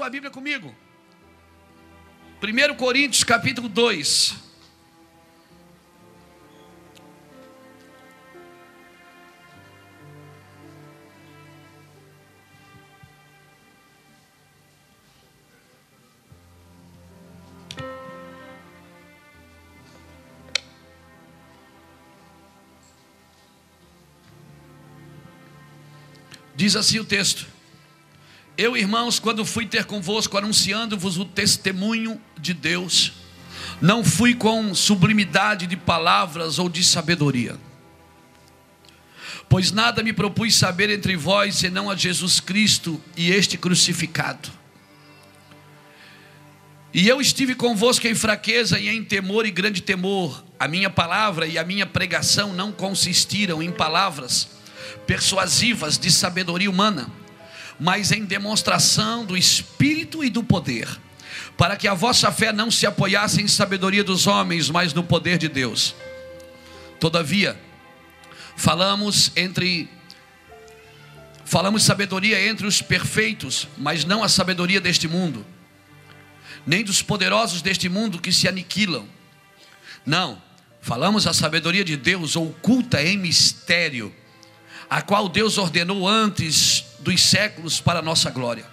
Sua Bíblia comigo. 1 Coríntios capítulo 2. Diz assim o texto: Eu, irmãos, quando fui ter convosco, anunciando-vos o testemunho de Deus, não fui com sublimidade de palavras ou de sabedoria, pois nada me propus saber entre vós senão a Jesus Cristo e este crucificado. E eu estive convosco em fraqueza e em temor e grande temor. A minha palavra e a minha pregação não consistiram em palavras persuasivas de sabedoria humana, mas em demonstração do Espírito e do poder, para que a vossa fé não se apoiasse em sabedoria dos homens, mas no poder de Deus. Todavia, falamos entre falamos sabedoria entre os perfeitos, mas não a sabedoria deste mundo, nem dos poderosos deste mundo que se aniquilam. Não, falamos a sabedoria de Deus oculta em mistério a qual Deus ordenou antes dos séculos para a nossa glória.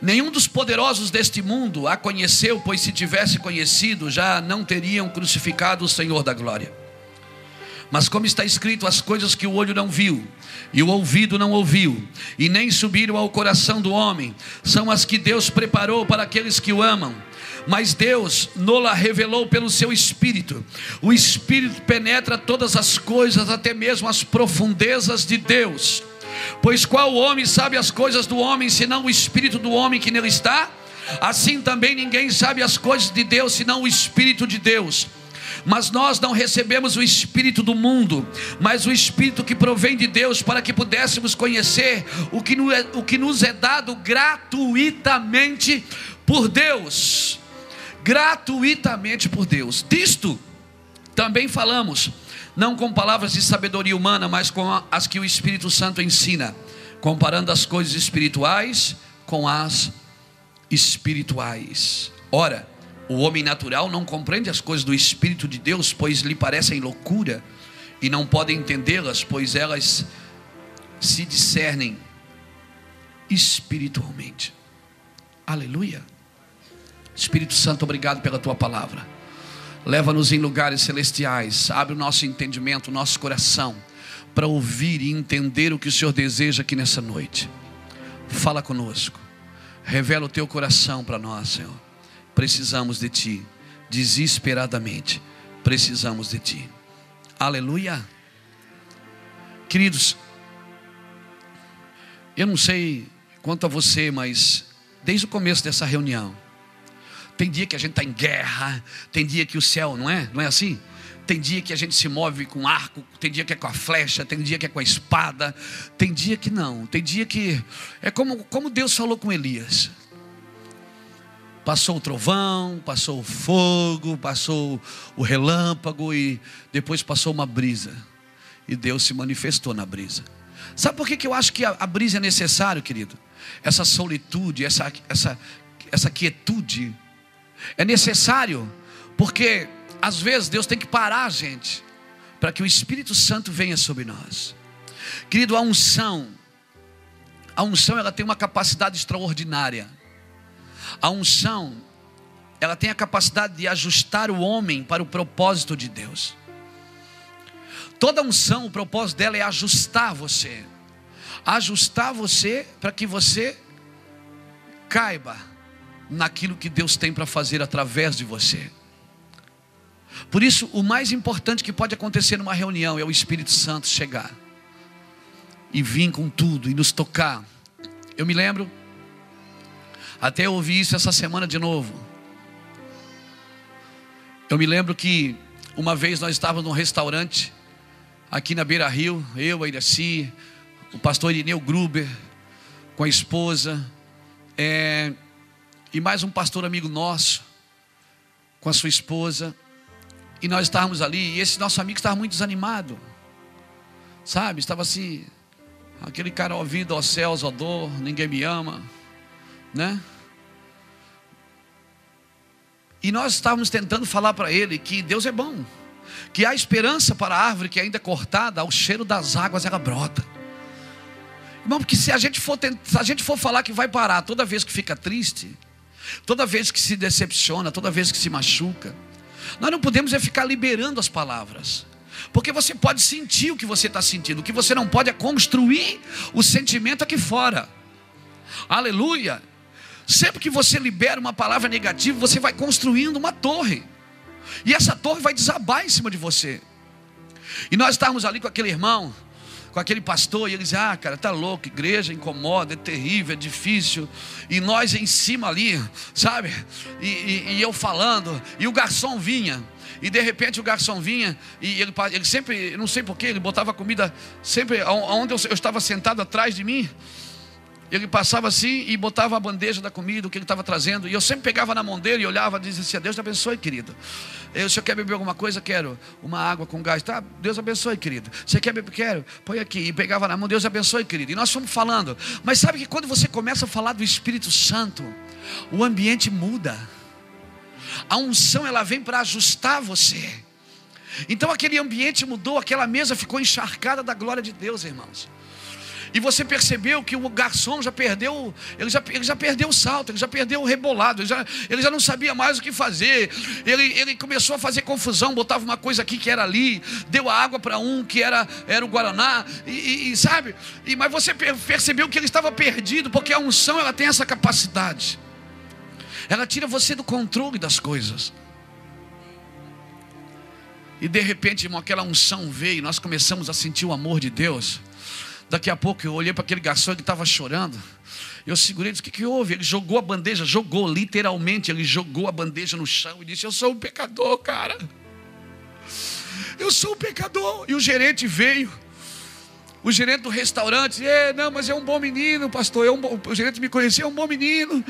Nenhum dos poderosos deste mundo a conheceu, pois se tivesse conhecido, já não teriam crucificado o Senhor da glória. Mas como está escrito, as coisas que o olho não viu, e o ouvido não ouviu, e nem subiram ao coração do homem, são as que Deus preparou para aqueles que o amam mas Deus nola revelou pelo seu Espírito. O Espírito penetra todas as coisas, até mesmo as profundezas de Deus. Pois qual homem sabe as coisas do homem, senão o Espírito do homem que nele está? Assim também ninguém sabe as coisas de Deus, senão o Espírito de Deus. Mas nós não recebemos o Espírito do mundo, mas o Espírito que provém de Deus, para que pudéssemos conhecer o que, é, o que nos é dado gratuitamente por Deus gratuitamente por Deus. Disto também falamos, não com palavras de sabedoria humana, mas com as que o Espírito Santo ensina, comparando as coisas espirituais com as espirituais. Ora, o homem natural não compreende as coisas do Espírito de Deus, pois lhe parecem loucura, e não pode entendê-las, pois elas se discernem espiritualmente. Aleluia. Espírito Santo, obrigado pela tua palavra. Leva-nos em lugares celestiais, abre o nosso entendimento, o nosso coração, para ouvir e entender o que o Senhor deseja aqui nessa noite. Fala conosco, revela o teu coração para nós, Senhor. Precisamos de ti, desesperadamente, precisamos de ti. Aleluia. Queridos, eu não sei quanto a você, mas desde o começo dessa reunião, tem dia que a gente está em guerra, tem dia que o céu, não é? Não é assim? Tem dia que a gente se move com arco, tem dia que é com a flecha, tem dia que é com a espada, tem dia que não, tem dia que é como, como Deus falou com Elias. Passou o trovão, passou o fogo, passou o relâmpago e depois passou uma brisa. E Deus se manifestou na brisa. Sabe por que, que eu acho que a, a brisa é necessário, querido? Essa solitude, essa, essa, essa quietude é necessário, porque às vezes Deus tem que parar a gente para que o Espírito Santo venha sobre nós. Querido, a unção, a unção ela tem uma capacidade extraordinária. A unção, ela tem a capacidade de ajustar o homem para o propósito de Deus. Toda unção, o propósito dela é ajustar você. Ajustar você para que você caiba naquilo que Deus tem para fazer através de você. Por isso, o mais importante que pode acontecer numa reunião é o Espírito Santo chegar e vir com tudo e nos tocar. Eu me lembro, até eu ouvi isso essa semana de novo. Eu me lembro que uma vez nós estávamos num restaurante aqui na Beira Rio, eu, a Iraci, o pastor Irineu Gruber, com a esposa. É, e mais um pastor amigo nosso, com a sua esposa, e nós estávamos ali, e esse nosso amigo estava muito desanimado, sabe? Estava assim, aquele cara ouvindo aos céus, ó dor, ninguém me ama, né? E nós estávamos tentando falar para ele que Deus é bom, que há esperança para a árvore que ainda é cortada, ao cheiro das águas ela brota. Irmão, porque se a gente for se a gente for falar que vai parar toda vez que fica triste, toda vez que se decepciona, toda vez que se machuca, nós não podemos é ficar liberando as palavras. Porque você pode sentir o que você está sentindo, o que você não pode é construir o sentimento aqui fora. Aleluia. Sempre que você libera uma palavra negativa, você vai construindo uma torre. E essa torre vai desabar em cima de você. E nós estávamos ali com aquele irmão, com aquele pastor, e ele dizia: Ah, cara, tá louco, igreja incomoda, é terrível, é difícil. E nós em cima ali, sabe? E, e, e eu falando, e o garçom vinha. E de repente o garçom vinha e ele, ele sempre, não sei porquê, ele botava comida sempre onde eu, eu estava sentado atrás de mim. Ele passava assim e botava a bandeja da comida, o que ele estava trazendo. E eu sempre pegava na mão dele e olhava e dizia assim: Deus te abençoe, querido. Eu, o senhor quer beber alguma coisa? Quero. Uma água com gás. Tá, Deus abençoe, querido. Você quer beber? Quero. Põe aqui. E pegava na mão, Deus abençoe, querido. E nós fomos falando. Mas sabe que quando você começa a falar do Espírito Santo, o ambiente muda. A unção ela vem para ajustar você. Então aquele ambiente mudou, aquela mesa ficou encharcada da glória de Deus, irmãos. E você percebeu que o garçom já perdeu, ele já, ele já perdeu o salto, ele já perdeu o rebolado, ele já, ele já não sabia mais o que fazer. Ele, ele começou a fazer confusão, botava uma coisa aqui que era ali, deu a água para um que era, era o Guaraná, e, e, sabe? E, mas você percebeu que ele estava perdido, porque a unção ela tem essa capacidade. Ela tira você do controle das coisas. E de repente, irmão, aquela unção veio, nós começamos a sentir o amor de Deus. Daqui a pouco eu olhei para aquele garçom que estava chorando. Eu segurei e disse: O que, que houve? Ele jogou a bandeja, jogou, literalmente, ele jogou a bandeja no chão e disse: Eu sou um pecador, cara. Eu sou um pecador. E o gerente veio. O gerente do restaurante, é, não, mas é um bom menino, pastor. É um bom, o gerente me conhecia, é um bom menino.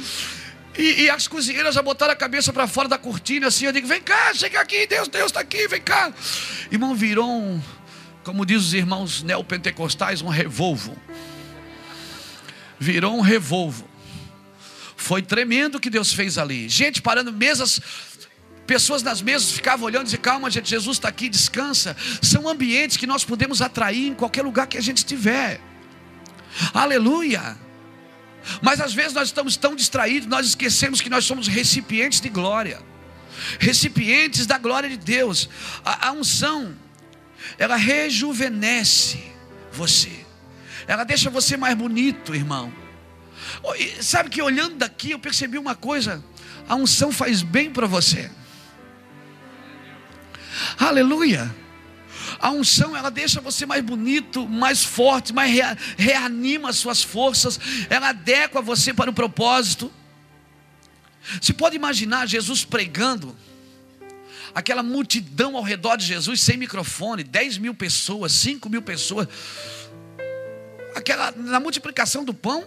E, e as cozinheiras já botaram a cabeça para fora da cortina, assim. Eu digo: Vem cá, chega aqui, Deus, Deus está aqui, vem cá. Irmão, virou um como diz os irmãos neopentecostais, um revolvo. Virou um revolvo. Foi tremendo o que Deus fez ali. Gente parando mesas, pessoas nas mesas ficavam olhando e diziam: Calma, gente, Jesus está aqui, descansa. São ambientes que nós podemos atrair em qualquer lugar que a gente estiver. Aleluia. Mas às vezes nós estamos tão distraídos, nós esquecemos que nós somos recipientes de glória, recipientes da glória de Deus. A, a unção ela rejuvenesce você, ela deixa você mais bonito, irmão. sabe que olhando daqui eu percebi uma coisa: a unção faz bem para você. Aleluia. A unção ela deixa você mais bonito, mais forte, mais rea, reanima as suas forças, ela adequa você para o propósito. Você pode imaginar Jesus pregando aquela multidão ao redor de Jesus sem microfone, 10 mil pessoas, 5 mil pessoas. Aquela, na multiplicação do pão,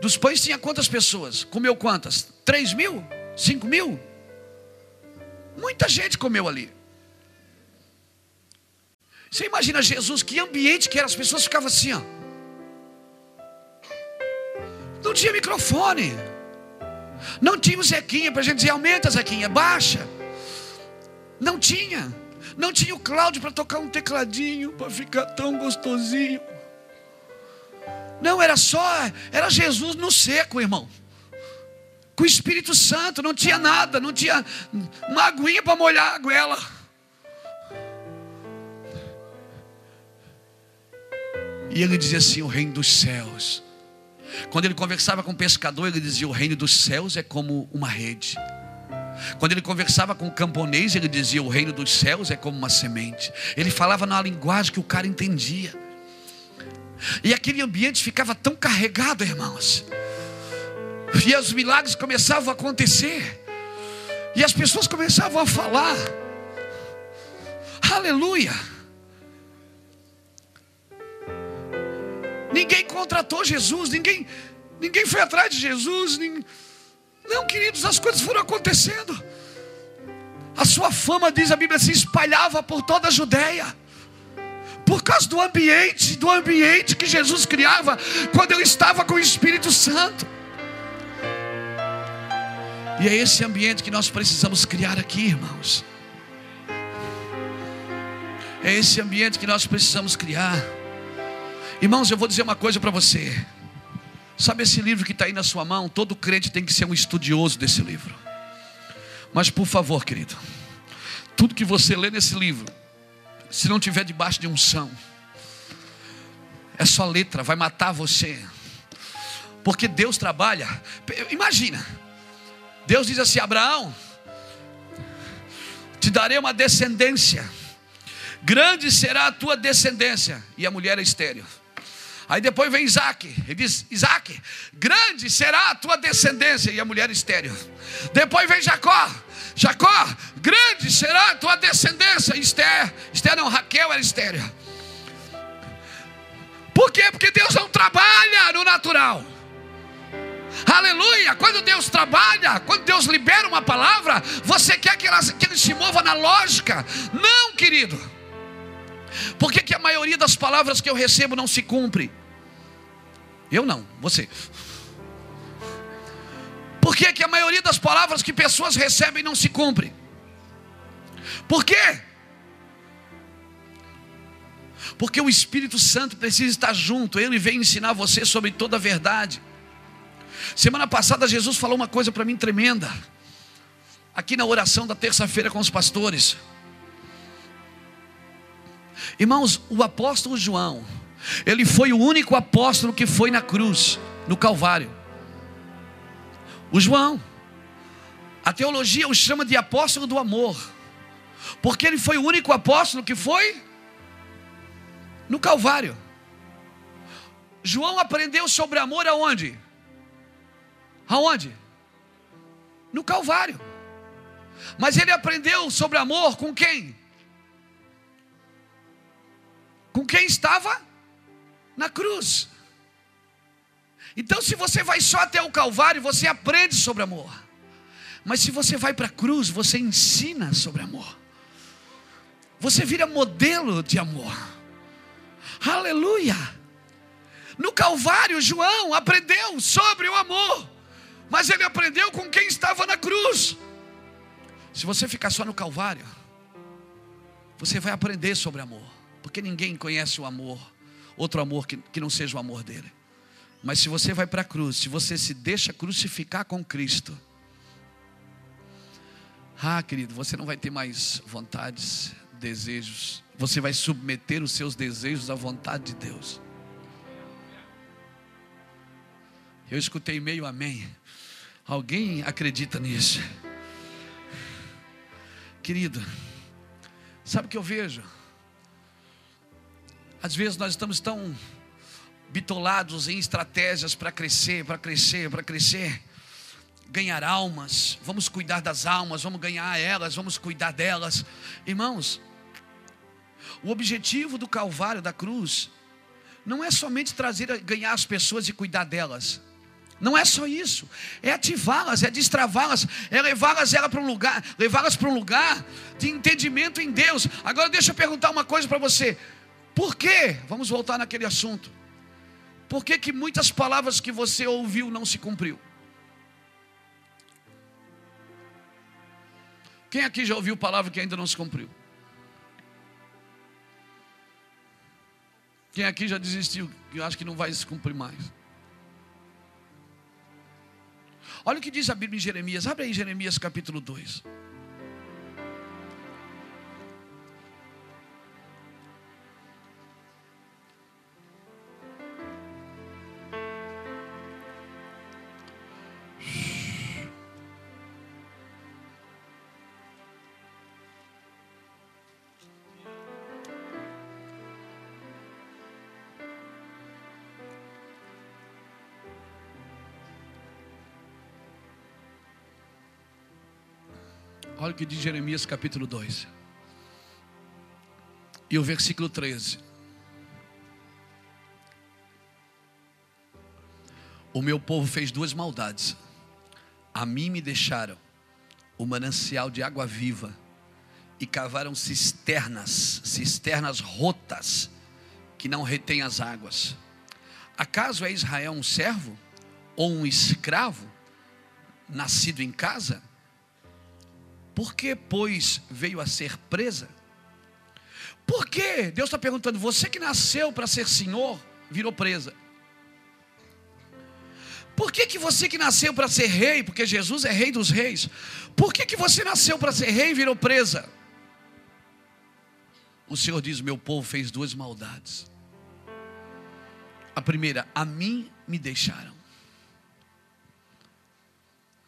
dos pães tinha quantas pessoas? Comeu quantas? 3 mil? 5 mil? Muita gente comeu ali. Você imagina Jesus, que ambiente que era, as pessoas ficavam assim, ó. Não tinha microfone. Não tinha Zequinha para a gente dizer, aumenta Zequinha, baixa. Não tinha. Não tinha o Cláudio para tocar um tecladinho, para ficar tão gostosinho. Não, era só, era Jesus no seco, irmão. Com o Espírito Santo, não tinha nada, não tinha uma aguinha para molhar a goela. E ele dizia assim: o reino dos céus. Quando ele conversava com o pescador, ele dizia: o reino dos céus é como uma rede. Quando ele conversava com o camponês, ele dizia: O reino dos céus é como uma semente. Ele falava na linguagem que o cara entendia. E aquele ambiente ficava tão carregado, irmãos. E os milagres começavam a acontecer. E as pessoas começavam a falar. Aleluia. Ninguém contratou Jesus, ninguém, ninguém foi atrás de Jesus, ninguém, não, queridos, as coisas foram acontecendo. A sua fama, diz a Bíblia, se espalhava por toda a Judéia. Por causa do ambiente, do ambiente que Jesus criava quando ele estava com o Espírito Santo. E é esse ambiente que nós precisamos criar aqui, irmãos. É esse ambiente que nós precisamos criar. Irmãos, eu vou dizer uma coisa para você. Sabe esse livro que está aí na sua mão? Todo crente tem que ser um estudioso desse livro. Mas por favor, querido, tudo que você lê nesse livro, se não tiver debaixo de unção, é só letra, vai matar você. Porque Deus trabalha. Imagina, Deus diz assim: Abraão, te darei uma descendência, grande será a tua descendência. E a mulher é estéreo. Aí depois vem Isaac, ele diz: Isaac, grande será a tua descendência, e a mulher estéreo. Depois vem Jacó, Jacó, grande será a tua descendência. Esther, Esther não, Raquel era estéreo. Por quê? Porque Deus não trabalha no natural. Aleluia! Quando Deus trabalha, quando Deus libera uma palavra, você quer que, ela, que ele se mova na lógica? Não, querido. Por que, que a maioria das palavras que eu recebo não se cumpre? Eu não, você. Por que, que a maioria das palavras que pessoas recebem não se cumpre? Por quê? Porque o Espírito Santo precisa estar junto, ele vem ensinar você sobre toda a verdade. Semana passada Jesus falou uma coisa para mim tremenda. Aqui na oração da terça-feira com os pastores. Irmãos, o apóstolo João, ele foi o único apóstolo que foi na cruz, no Calvário. O João, a teologia o chama de apóstolo do amor, porque ele foi o único apóstolo que foi no Calvário. João aprendeu sobre amor aonde? Aonde? No Calvário. Mas ele aprendeu sobre amor com quem? Com quem estava na cruz. Então, se você vai só até o Calvário, você aprende sobre amor. Mas se você vai para a cruz, você ensina sobre amor. Você vira modelo de amor. Aleluia! No Calvário, João aprendeu sobre o amor mas ele aprendeu com quem estava na cruz. Se você ficar só no Calvário, você vai aprender sobre amor, porque ninguém conhece o amor, outro amor que, que não seja o amor dele. Mas se você vai para a cruz, se você se deixa crucificar com Cristo, ah, querido, você não vai ter mais vontades, desejos, você vai submeter os seus desejos à vontade de Deus. Eu escutei meio amém. Alguém acredita nisso? Querido, sabe o que eu vejo? Às vezes nós estamos tão bitolados em estratégias para crescer, para crescer, para crescer, ganhar almas, vamos cuidar das almas, vamos ganhar elas, vamos cuidar delas. Irmãos, o objetivo do Calvário, da cruz, não é somente trazer, ganhar as pessoas e cuidar delas. Não é só isso, é ativá-las, é destravá-las, é levá-las para um lugar, levá-las para um lugar de entendimento em Deus. Agora deixa eu perguntar uma coisa para você. Por quê? Vamos voltar naquele assunto. Por que, que muitas palavras que você ouviu não se cumpriu? Quem aqui já ouviu palavra que ainda não se cumpriu? Quem aqui já desistiu, que acha que não vai se cumprir mais? Olha o que diz a Bíblia em Jeremias. Abre aí Jeremias capítulo 2. Que diz Jeremias capítulo 2. E o versículo 13. O meu povo fez duas maldades. A mim me deixaram o manancial de água viva e cavaram cisternas, cisternas rotas que não retêm as águas. Acaso é Israel um servo ou um escravo nascido em casa? Por que, pois, veio a ser presa? Por que? Deus está perguntando, você que nasceu para ser senhor, virou presa. Por que, que você que nasceu para ser rei, porque Jesus é rei dos reis, por que, que você nasceu para ser rei e virou presa? O Senhor diz: Meu povo fez duas maldades. A primeira, a mim me deixaram.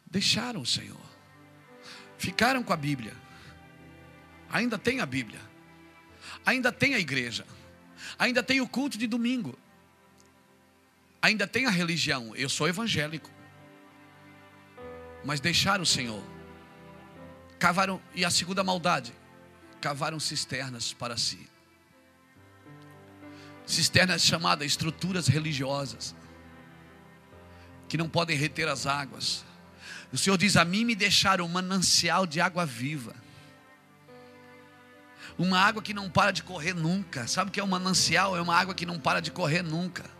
Deixaram o Senhor. Ficaram com a Bíblia. Ainda tem a Bíblia. Ainda tem a igreja. Ainda tem o culto de domingo ainda tem a religião, eu sou evangélico. Mas deixaram o Senhor. Cavaram, e a segunda maldade, cavaram cisternas para si. Cisternas chamadas estruturas religiosas, que não podem reter as águas. O Senhor diz: A mim me deixaram um manancial de água viva. Uma água que não para de correr nunca. Sabe o que é um manancial? É uma água que não para de correr nunca.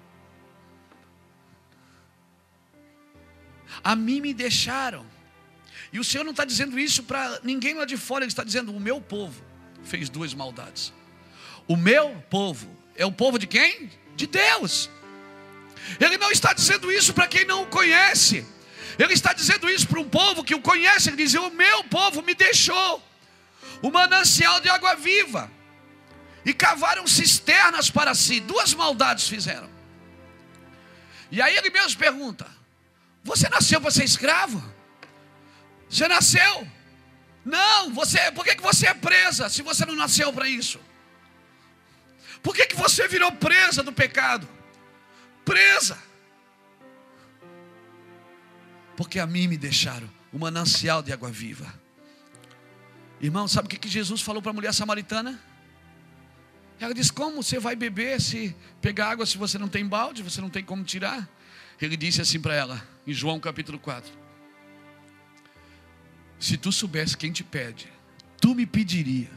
a mim me deixaram. E o Senhor não está dizendo isso para ninguém lá de fora, Ele está dizendo: o meu povo fez duas maldades. O meu povo é o povo de quem? De Deus. Ele não está dizendo isso para quem não o conhece. Ele está dizendo isso para um povo que o conhece. Ele diz: O meu povo me deixou o manancial de água viva e cavaram cisternas para si. Duas maldades fizeram. E aí ele mesmo pergunta: você nasceu para ser escravo? Você nasceu? Não, você, por que, que você é presa se você não nasceu para isso? Por que, que você virou presa do pecado? Presa. Porque a mim me deixaram o manancial de água viva. Irmão, sabe o que, Jesus falou para a mulher samaritana? Ela disse: Como você vai beber se pegar água se você não tem balde, você não tem como tirar? Ele disse assim para ela, em João capítulo 4: Se tu soubesse quem te pede, tu me pediria,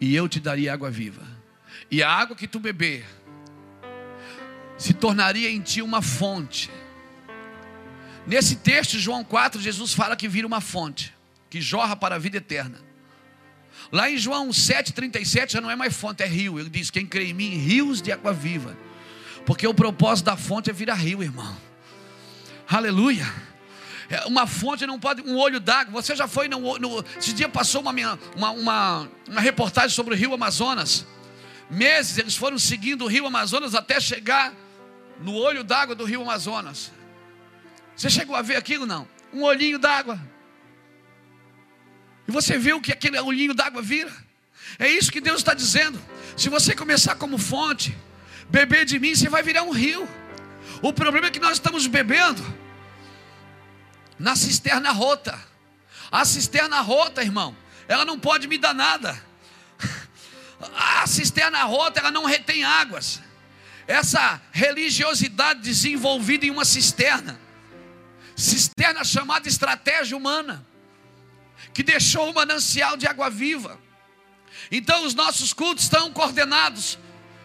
e eu te daria água viva, e a água que tu beber se tornaria em ti uma fonte. Nesse texto, João 4, Jesus fala que vira uma fonte, que jorra para a vida eterna. Lá em João 7,37 já não é mais fonte, é rio. Ele diz: Quem crê em mim, rios de água viva porque o propósito da fonte é virar rio, irmão. Aleluia. É, uma fonte não pode, um olho d'água. Você já foi no, no esse dia passou uma, uma, uma, uma reportagem sobre o Rio Amazonas. Meses eles foram seguindo o Rio Amazonas até chegar no olho d'água do Rio Amazonas. Você chegou a ver aquilo não? Um olhinho d'água. E você viu que aquele olhinho d'água vira? É isso que Deus está dizendo. Se você começar como fonte, beber de mim, você vai virar um rio. O problema é que nós estamos bebendo na cisterna rota. A cisterna rota, irmão, ela não pode me dar nada. A cisterna rota, ela não retém águas. Essa religiosidade desenvolvida em uma cisterna, cisterna chamada estratégia humana, que deixou o manancial de água viva. Então os nossos cultos estão coordenados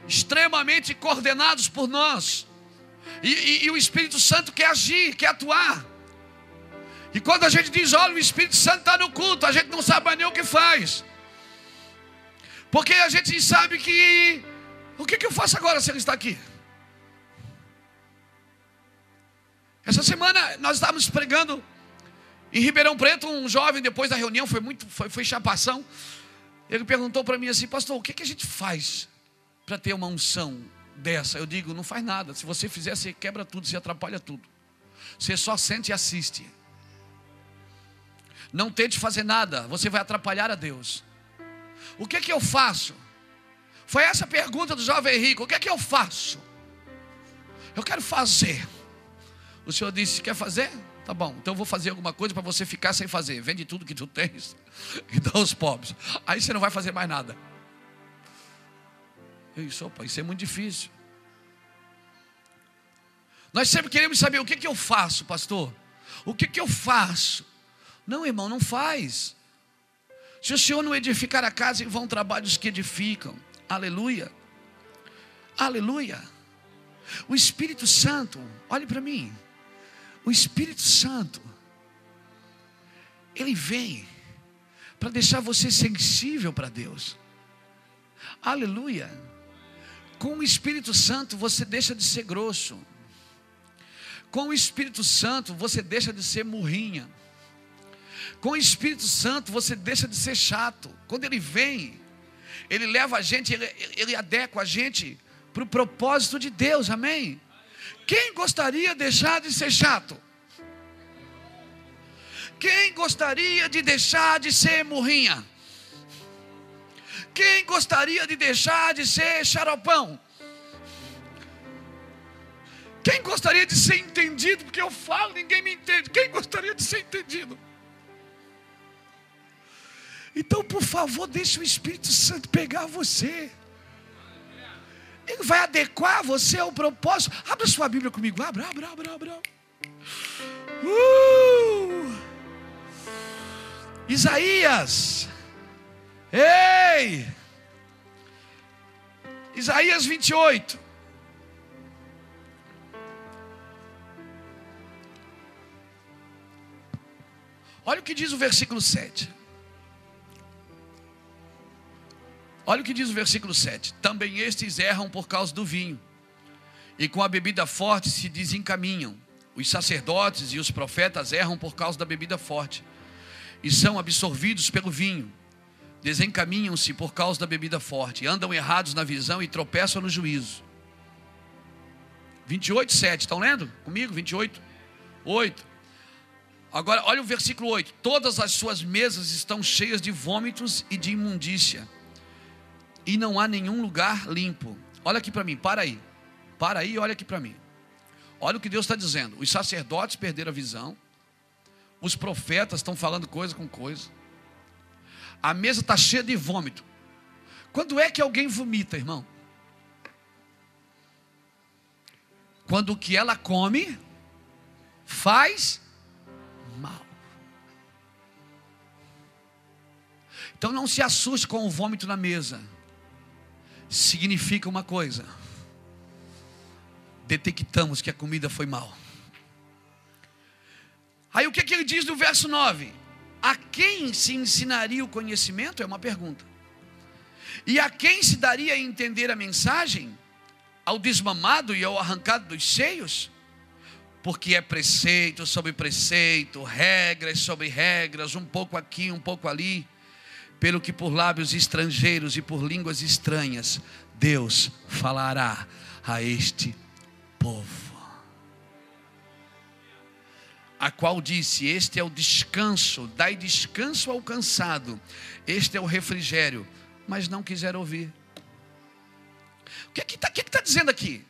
extremamente coordenados por nós. E, e, e, o Espírito Santo quer agir, quer atuar. E quando a gente diz, olha, o Espírito Santo está no culto, a gente não sabe mais nem o que faz. Porque a gente sabe que. O que, que eu faço agora se ele está aqui? Essa semana nós estávamos pregando em Ribeirão Preto, um jovem, depois da reunião, foi muito, foi, foi chapação. Ele perguntou para mim assim, pastor, o que, que a gente faz para ter uma unção dessa? Eu digo, não faz nada. Se você fizer, você quebra tudo, você atrapalha tudo. Você só sente e assiste. Não tente fazer nada, você vai atrapalhar a Deus. O que é que eu faço? Foi essa a pergunta do jovem rico: o que é que eu faço? Eu quero fazer. O Senhor disse: quer fazer? Tá bom, então eu vou fazer alguma coisa para você ficar sem fazer. Vende tudo que tu tens e dá aos pobres. Aí você não vai fazer mais nada. Eu disse, opa, isso é muito difícil. Nós sempre queremos saber o que, que eu faço, pastor. O que, que eu faço? Não, irmão, não faz. Se o Senhor não edificar a casa, vão trabalhos que edificam. Aleluia. Aleluia. O Espírito Santo, olhe para mim. O Espírito Santo, Ele vem para deixar você sensível para Deus. Aleluia. Com o Espírito Santo você deixa de ser grosso. Com o Espírito Santo você deixa de ser murrinha. Com o Espírito Santo você deixa de ser chato. Quando ele vem, ele leva a gente, ele, ele adequa a gente para o propósito de Deus, amém? Quem gostaria de deixar de ser chato? Quem gostaria de deixar de ser murrinha? Quem gostaria de deixar de ser xaropão? Quem gostaria de ser entendido? Porque eu falo, ninguém me entende. Quem gostaria de ser entendido? Então, por favor, deixe o Espírito Santo pegar você. Ele vai adequar você ao propósito. Abra sua Bíblia comigo. Abra, abra, abra, abra. Uh! Isaías. Ei! Isaías 28. Olha o que diz o versículo 7. Olha o que diz o versículo 7. Também estes erram por causa do vinho, e com a bebida forte se desencaminham. Os sacerdotes e os profetas erram por causa da bebida forte, e são absorvidos pelo vinho. Desencaminham-se por causa da bebida forte, andam errados na visão e tropeçam no juízo. 28, 7. Estão lendo comigo? 28, 8. Agora, olha o versículo 8: Todas as suas mesas estão cheias de vômitos e de imundícia e não há nenhum lugar limpo. Olha aqui para mim, para aí. Para aí olha aqui para mim. Olha o que Deus está dizendo. Os sacerdotes perderam a visão. Os profetas estão falando coisa com coisa. A mesa está cheia de vômito. Quando é que alguém vomita, irmão? Quando o que ela come faz mal. Então não se assuste com o vômito na mesa significa uma coisa: detectamos que a comida foi mal. Aí o que, é que ele diz no verso 9? A quem se ensinaria o conhecimento? É uma pergunta. E a quem se daria a entender a mensagem? Ao desmamado e ao arrancado dos seios? Porque é preceito sobre preceito, regras sobre regras, um pouco aqui, um pouco ali pelo que por lábios estrangeiros e por línguas estranhas Deus falará a este povo. A qual disse: Este é o descanso, dai descanso ao cansado, este é o refrigério, mas não quiseram ouvir. O que é está que, que tá dizendo aqui?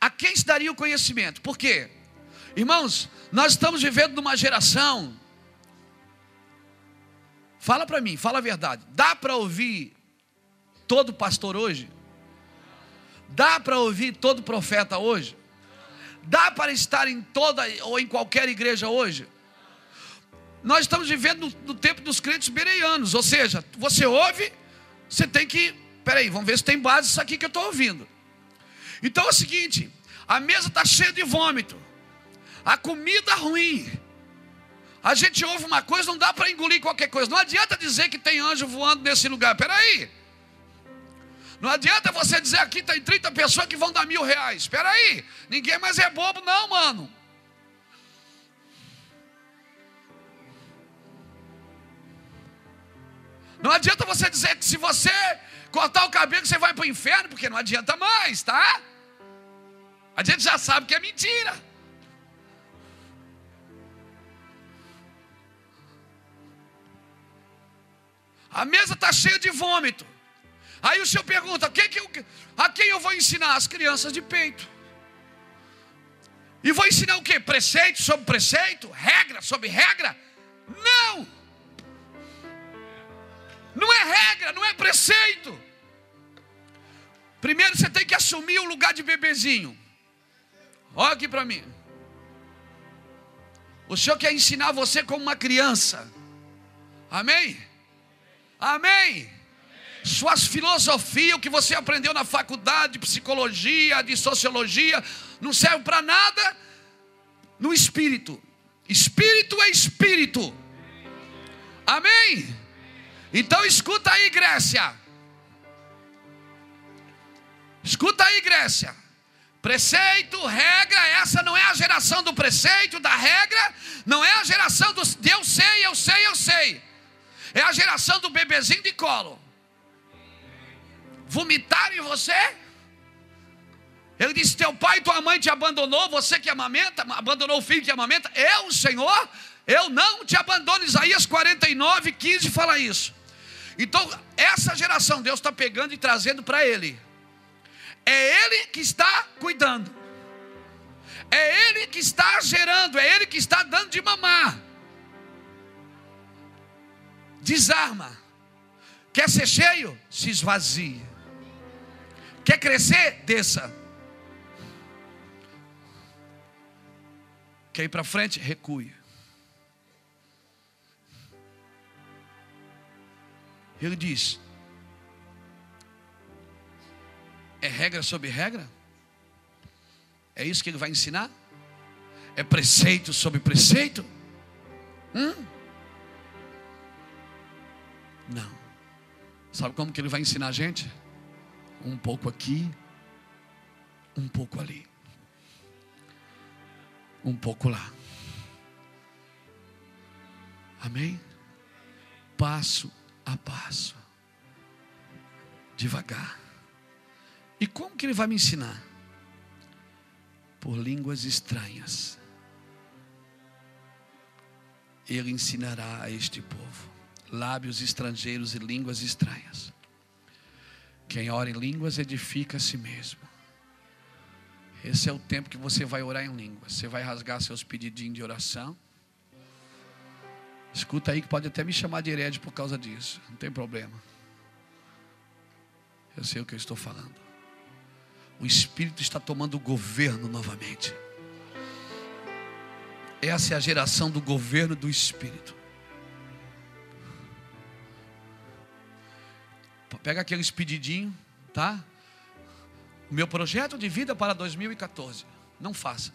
A quem se daria o conhecimento? Por quê? Irmãos, nós estamos vivendo numa geração Fala para mim, fala a verdade. Dá para ouvir todo pastor hoje? Dá para ouvir todo profeta hoje? Dá para estar em toda ou em qualquer igreja hoje? Nós estamos vivendo no, no tempo dos crentes bereianos, ou seja, você ouve, você tem que. Peraí, vamos ver se tem base isso aqui que eu estou ouvindo. Então é o seguinte: a mesa está cheia de vômito, a comida ruim, a gente ouve uma coisa, não dá para engolir qualquer coisa. Não adianta dizer que tem anjo voando nesse lugar. Peraí. Não adianta você dizer aqui tem 30 pessoas que vão dar mil reais. Espera aí, ninguém mais é bobo, não, mano. Não adianta você dizer que se você cortar o cabelo você vai para o inferno, porque não adianta mais, tá? A gente já sabe que é mentira. A mesa está cheia de vômito. Aí o senhor pergunta: que eu, a quem eu vou ensinar? As crianças de peito. E vou ensinar o que? Preceito sobre preceito? Regra sobre regra? Não! Não é regra, não é preceito. Primeiro você tem que assumir o lugar de bebezinho. Olha aqui para mim. O Senhor quer ensinar você como uma criança. Amém? Amém? Suas filosofias, o que você aprendeu na faculdade de psicologia, de sociologia, não serve para nada no espírito. Espírito é espírito. Amém? Então escuta aí, Grécia. Escuta aí, Grécia. Preceito, regra, essa não é a geração do preceito, da regra, não é a geração do eu sei, eu sei, eu sei. É a geração do bebezinho de colo. Vomitaram em você? Ele disse: Teu pai e tua mãe te abandonou, você que amamenta, abandonou o filho que amamenta. Eu, Senhor, eu não te abandono. Isaías 49, 15 fala isso. Então, essa geração, Deus está pegando e trazendo para ele. É ele que está cuidando. É ele que está gerando, é ele que está dando de mamar. Desarma. Quer ser cheio? Se esvazie. Quer crescer? Desça. Quer ir para frente? Recue. Ele diz: é regra sobre regra? É isso que ele vai ensinar? É preceito sobre preceito? Hum? Sabe como que ele vai ensinar a gente? Um pouco aqui, um pouco ali um pouco lá. Amém? Passo a passo. Devagar. E como que ele vai me ensinar? Por línguas estranhas. Ele ensinará a este povo lábios estrangeiros e línguas estranhas. Quem ora em línguas edifica a si mesmo. Esse é o tempo que você vai orar em línguas. Você vai rasgar seus pedidinhos de oração. Escuta aí que pode até me chamar de herege por causa disso. Não tem problema. Eu sei o que eu estou falando. O Espírito está tomando o governo novamente. Essa é a geração do governo do Espírito. Pega aqueles pedidinhos, tá? Meu projeto de vida para 2014. Não faça.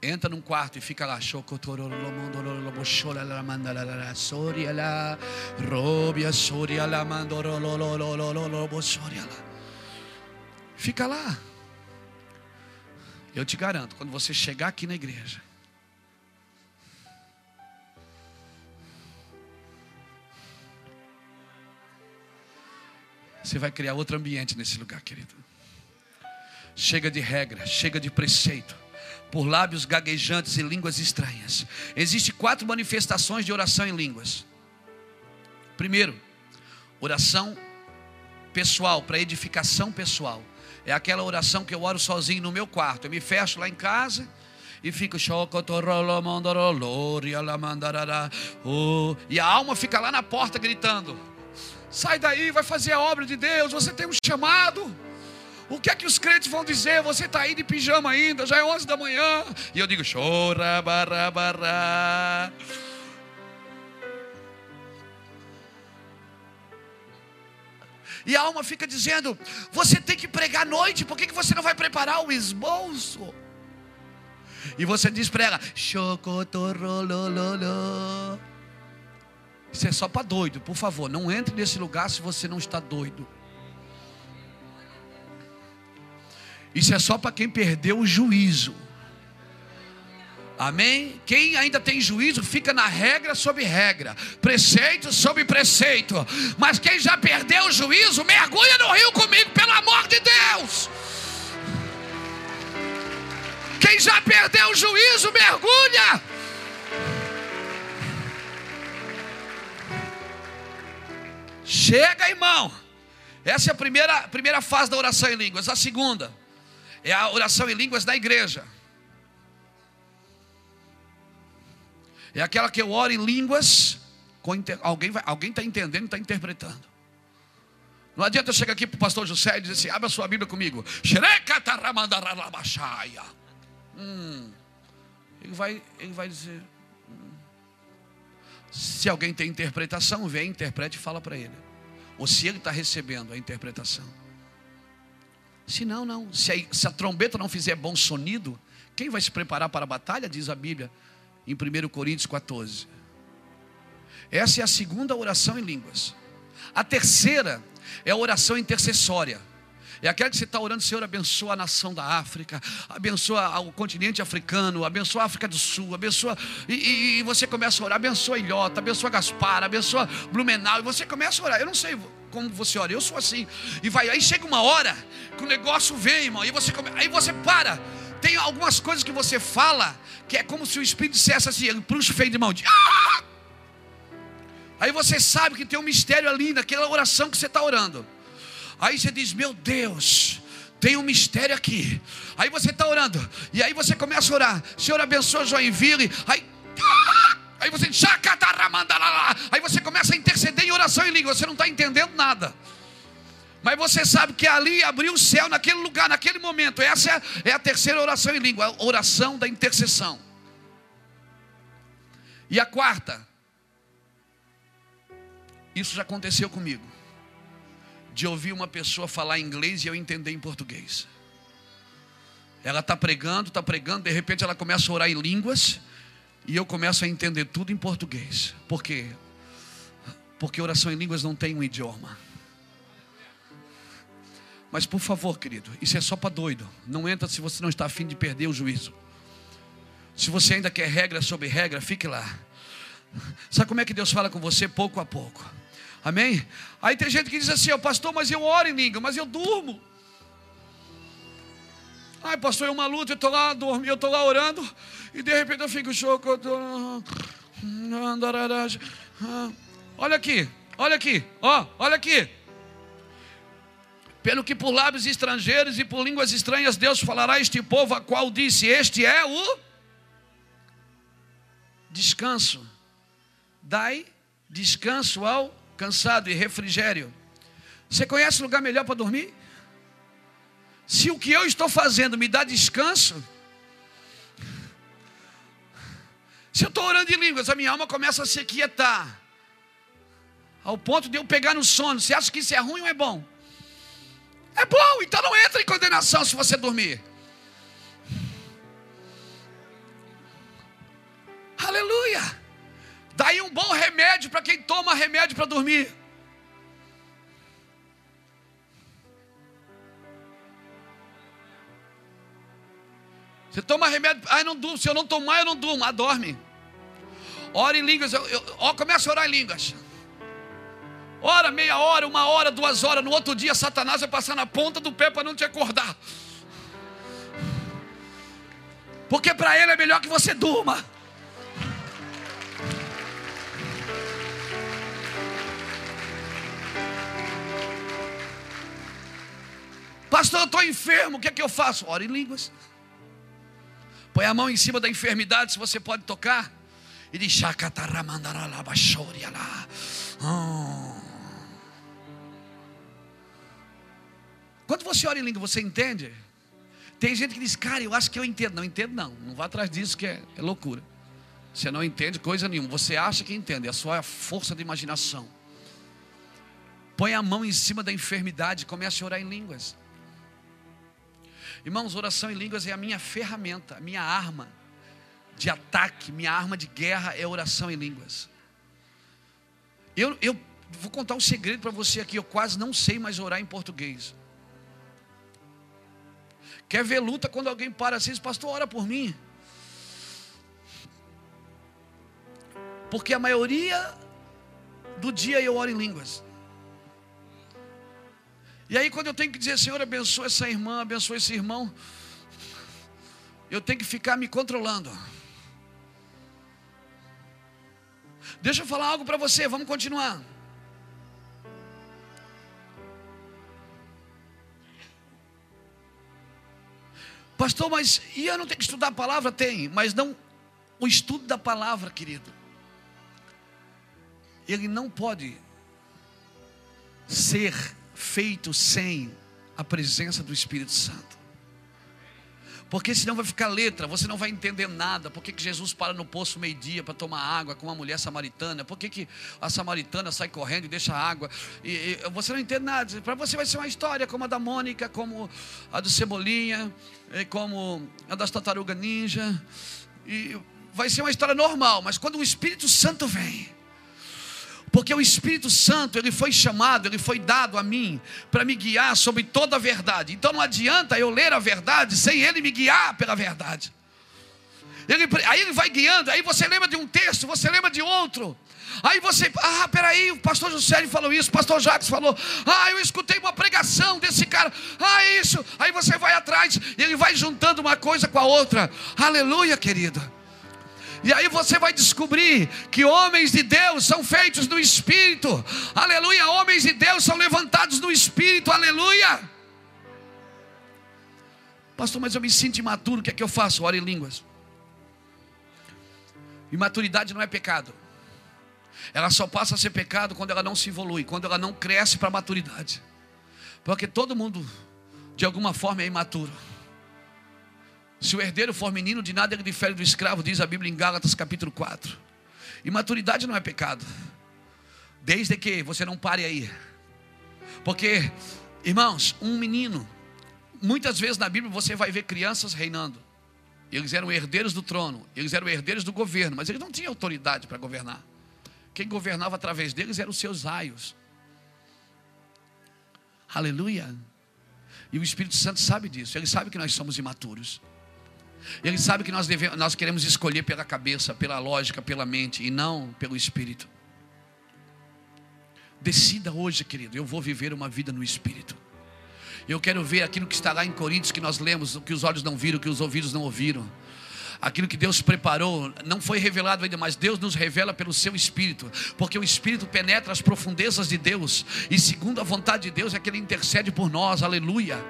Entra num quarto e fica lá. Fica lá. Eu te garanto, quando você chegar aqui na igreja, você vai criar outro ambiente nesse lugar, querido. Chega de regra, chega de preceito. Por lábios gaguejantes e línguas estranhas. Existem quatro manifestações de oração em línguas. Primeiro, oração pessoal, para edificação pessoal. É aquela oração que eu oro sozinho no meu quarto. Eu me fecho lá em casa e fico e a alma fica lá na porta gritando: Sai daí, vai fazer a obra de Deus, você tem um chamado. O que é que os crentes vão dizer? Você está aí de pijama ainda, já é 11 da manhã. E eu digo, chora, barra, barra. E a alma fica dizendo: Você tem que pregar à noite, por que, que você não vai preparar o esboço? E você diz para ela: Isso é só para doido, por favor, não entre nesse lugar se você não está doido. Isso é só para quem perdeu o juízo. Amém? Quem ainda tem juízo fica na regra sobre regra, preceito sobre preceito. Mas quem já perdeu o juízo, mergulha no rio comigo, pelo amor de Deus. Quem já perdeu o juízo, mergulha. Chega, irmão. Essa é a primeira, primeira fase da oração em línguas. A segunda é a oração em línguas da igreja. É aquela que eu oro em línguas. Inter... Alguém está alguém tá entendendo está interpretando. Não adianta eu chegar aqui para o pastor José e dizer assim: abra sua Bíblia comigo. Hum. Ele, vai, ele vai dizer. Se alguém tem interpretação, vem, interprete e fala para ele. Ou se ele está recebendo a interpretação. Se não, não. Se a, se a trombeta não fizer bom sonido, quem vai se preparar para a batalha? Diz a Bíblia em 1 Coríntios 14. Essa é a segunda oração em línguas. A terceira é a oração intercessória. É aquela que você está orando, Senhor, abençoa a nação da África, abençoa o continente africano, abençoa a África do Sul, abençoa. E, e, e você começa a orar, abençoa Ilhota, abençoa Gaspar, abençoa Blumenau, e você começa a orar. Eu não sei como você ora, eu sou assim. E vai, aí chega uma hora que o negócio vem, irmão, aí você, come, aí você para. Tem algumas coisas que você fala que é como se o Espírito dissesse assim, ele puxa o feio de mão. De, ah! Aí você sabe que tem um mistério ali naquela oração que você está orando. Aí você diz: Meu Deus, tem um mistério aqui. Aí você está orando, e aí você começa a orar: Senhor, abençoa Joinville. Aí. Aí você Aí você começa a interceder em oração em língua. Você não está entendendo nada. Mas você sabe que ali abriu o céu naquele lugar, naquele momento. Essa é, é a terceira oração em língua, a oração da intercessão. E a quarta, isso já aconteceu comigo de ouvir uma pessoa falar inglês e eu entender em português. Ela está pregando, está pregando, de repente ela começa a orar em línguas e eu começo a entender tudo em português. Por quê? Porque oração em línguas não tem um idioma. Mas por favor, querido, isso é só para doido. Não entra se você não está afim de perder o juízo. Se você ainda quer regra sobre regra, fique lá. Sabe como é que Deus fala com você pouco a pouco? Amém? Aí tem gente que diz assim, ó, pastor, mas eu oro em língua, mas eu durmo. Ai, pastor, é uma luta, eu estou lá dormindo, eu estou lá orando, e de repente eu fico choco. Tô... Olha aqui, olha aqui, ó, olha aqui. Pelo que por lábios estrangeiros e por línguas estranhas Deus falará a este povo, a qual disse: Este é o descanso. Dai descanso ao cansado e refrigério. Você conhece lugar melhor para dormir? Se o que eu estou fazendo me dá descanso, se eu estou orando em línguas, a minha alma começa a se quietar, ao ponto de eu pegar no sono. Você acha que isso é ruim ou é bom? É bom, então não entra em condenação se você dormir. Aleluia. Daí um bom remédio para quem toma remédio para dormir. Você toma remédio, ai não durmo, se eu não tomar eu não durmo, ah, dorme. Ora em línguas, eu, eu, ó, começa a orar em línguas. Ora meia hora, uma hora, duas horas, no outro dia Satanás vai passar na ponta do pé para não te acordar. Porque para ele é melhor que você durma. Pastor, eu estou enfermo, o que é que eu faço? Ora em línguas. Põe a mão em cima da enfermidade, se você pode tocar. E diz: oh. Quando você ora em língua, você entende? Tem gente que diz, cara, eu acho que eu entendo. Não entendo, não. Não vá atrás disso, que é, é loucura. Você não entende coisa nenhuma. Você acha que entende, é a sua força de imaginação. Põe a mão em cima da enfermidade e comece a orar em línguas. Irmãos, oração em línguas é a minha ferramenta, a minha arma de ataque, minha arma de guerra é oração em línguas. Eu, eu vou contar um segredo para você aqui, eu quase não sei mais orar em português. Quer ver luta quando alguém para assim, pastor, ora por mim. Porque a maioria do dia eu oro em línguas. E aí, quando eu tenho que dizer, Senhor, abençoa essa irmã, abençoa esse irmão, eu tenho que ficar me controlando. Deixa eu falar algo para você, vamos continuar. Pastor, mas e eu não tenho que estudar a palavra? Tem, mas não o estudo da palavra, querido. Ele não pode ser feito sem a presença do Espírito Santo. Porque senão vai ficar letra, você não vai entender nada. Por que, que Jesus para no poço meio-dia para tomar água com uma mulher samaritana? Por que, que a samaritana sai correndo e deixa água? E, e, você não entende nada. Para você vai ser uma história como a da Mônica, como a do Cebolinha, como a das Tartaruga Ninja. E vai ser uma história normal, mas quando o Espírito Santo vem, Porque o Espírito Santo, ele foi chamado, ele foi dado a mim para me guiar sobre toda a verdade. Então não adianta eu ler a verdade sem ele me guiar pela verdade. Ele, aí ele vai guiando, aí você lembra de um texto, você lembra de outro. Aí você, ah, peraí, o pastor José falou isso, o pastor Jacques falou, ah, eu escutei uma pregação desse cara, ah, isso. Aí você vai atrás, ele vai juntando uma coisa com a outra. Aleluia, querido. E aí você vai descobrir que homens de Deus são feitos no Espírito. Aleluia. Homens de Deus são levantados no Espírito. Aleluia. Pastor, mas eu me sinto imaturo. O que é que eu faço? Ora em línguas. Imaturidade não é pecado. Ela só passa a ser pecado quando ela não se evolui, quando ela não cresce para a maturidade. Porque todo mundo, de alguma forma, é imaturo. Se o herdeiro for menino, de nada ele difere do escravo, diz a Bíblia em Gálatas capítulo 4. Imaturidade não é pecado, desde que você não pare aí. Porque, irmãos, um menino, muitas vezes na Bíblia você vai ver crianças reinando. Eles eram herdeiros do trono, eles eram herdeiros do governo, mas eles não tinham autoridade para governar. Quem governava através deles eram os seus raios. Aleluia. E o Espírito Santo sabe disso, ele sabe que nós somos imaturos. Ele sabe que nós, devemos, nós queremos escolher pela cabeça, pela lógica, pela mente e não pelo espírito. Decida hoje, querido, eu vou viver uma vida no espírito. Eu quero ver aquilo que está lá em Coríntios que nós lemos, o que os olhos não viram, o que os ouvidos não ouviram. Aquilo que Deus preparou não foi revelado ainda, mas Deus nos revela pelo seu Espírito, porque o Espírito penetra as profundezas de Deus, e segundo a vontade de Deus é que Ele intercede por nós, aleluia.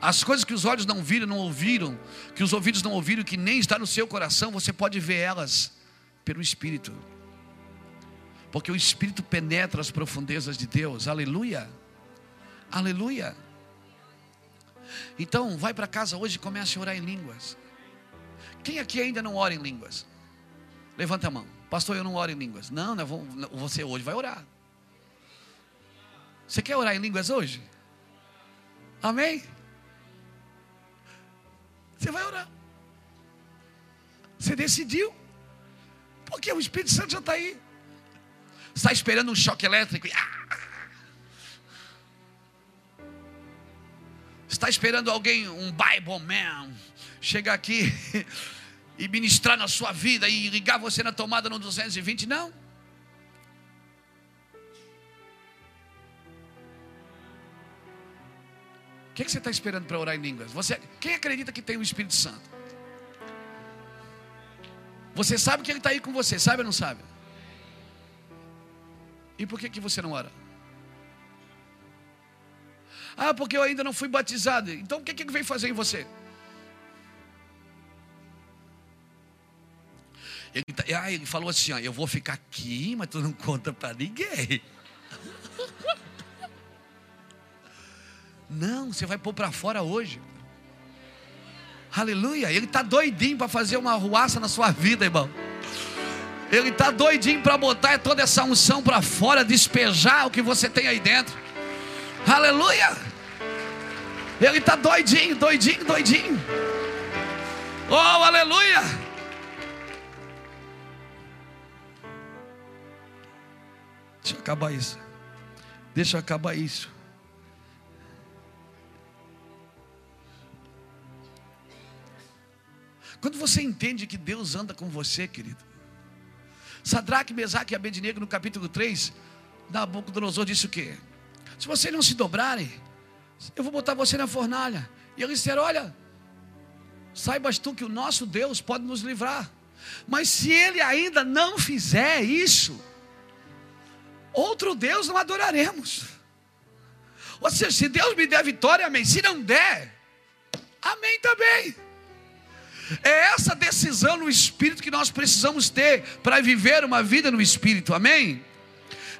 As coisas que os olhos não viram, não ouviram, que os ouvidos não ouviram, que nem está no seu coração, você pode ver elas pelo Espírito. Porque o Espírito penetra as profundezas de Deus. Aleluia. Aleluia. Então, vai para casa hoje e comece a orar em línguas. Quem aqui ainda não ora em línguas? Levanta a mão. Pastor, eu não oro em línguas. Não, não você hoje vai orar. Você quer orar em línguas hoje? Amém? Você vai orar. Você decidiu. Porque o Espírito Santo já está aí. Está esperando um choque elétrico. Está esperando alguém, um Bible man, chegar aqui e ministrar na sua vida e ligar você na tomada no 220. Não. Que, você está esperando para orar em línguas? Você, quem acredita que tem o Espírito Santo? Você sabe que ele está aí com você, sabe ou não sabe? E por que, que você não ora? Ah, porque eu ainda não fui batizado. Então o que, que ele veio fazer em você? Ele, tá, ah, ele falou assim: ó, eu vou ficar aqui, mas tu não conta para ninguém. Não, você vai pôr para fora hoje. Aleluia. Ele está doidinho para fazer uma ruaça na sua vida, irmão. Ele está doidinho para botar toda essa unção para fora, despejar o que você tem aí dentro. Aleluia. Ele está doidinho, doidinho, doidinho. Oh, aleluia. Deixa eu acabar isso. Deixa eu acabar isso. Quando você entende que Deus anda com você, querido. Sadraque, Mesaque e Abednego no capítulo 3, Nabucodonosor disse o quê? Se vocês não se dobrarem, eu vou botar você na fornalha. E eles disseram: Olha, saibas tu que o nosso Deus pode nos livrar. Mas se ele ainda não fizer isso, outro Deus não adoraremos. Ou seja, se Deus me der vitória, amém. Se não der, amém também. É essa decisão no espírito que nós precisamos ter para viver uma vida no espírito, amém?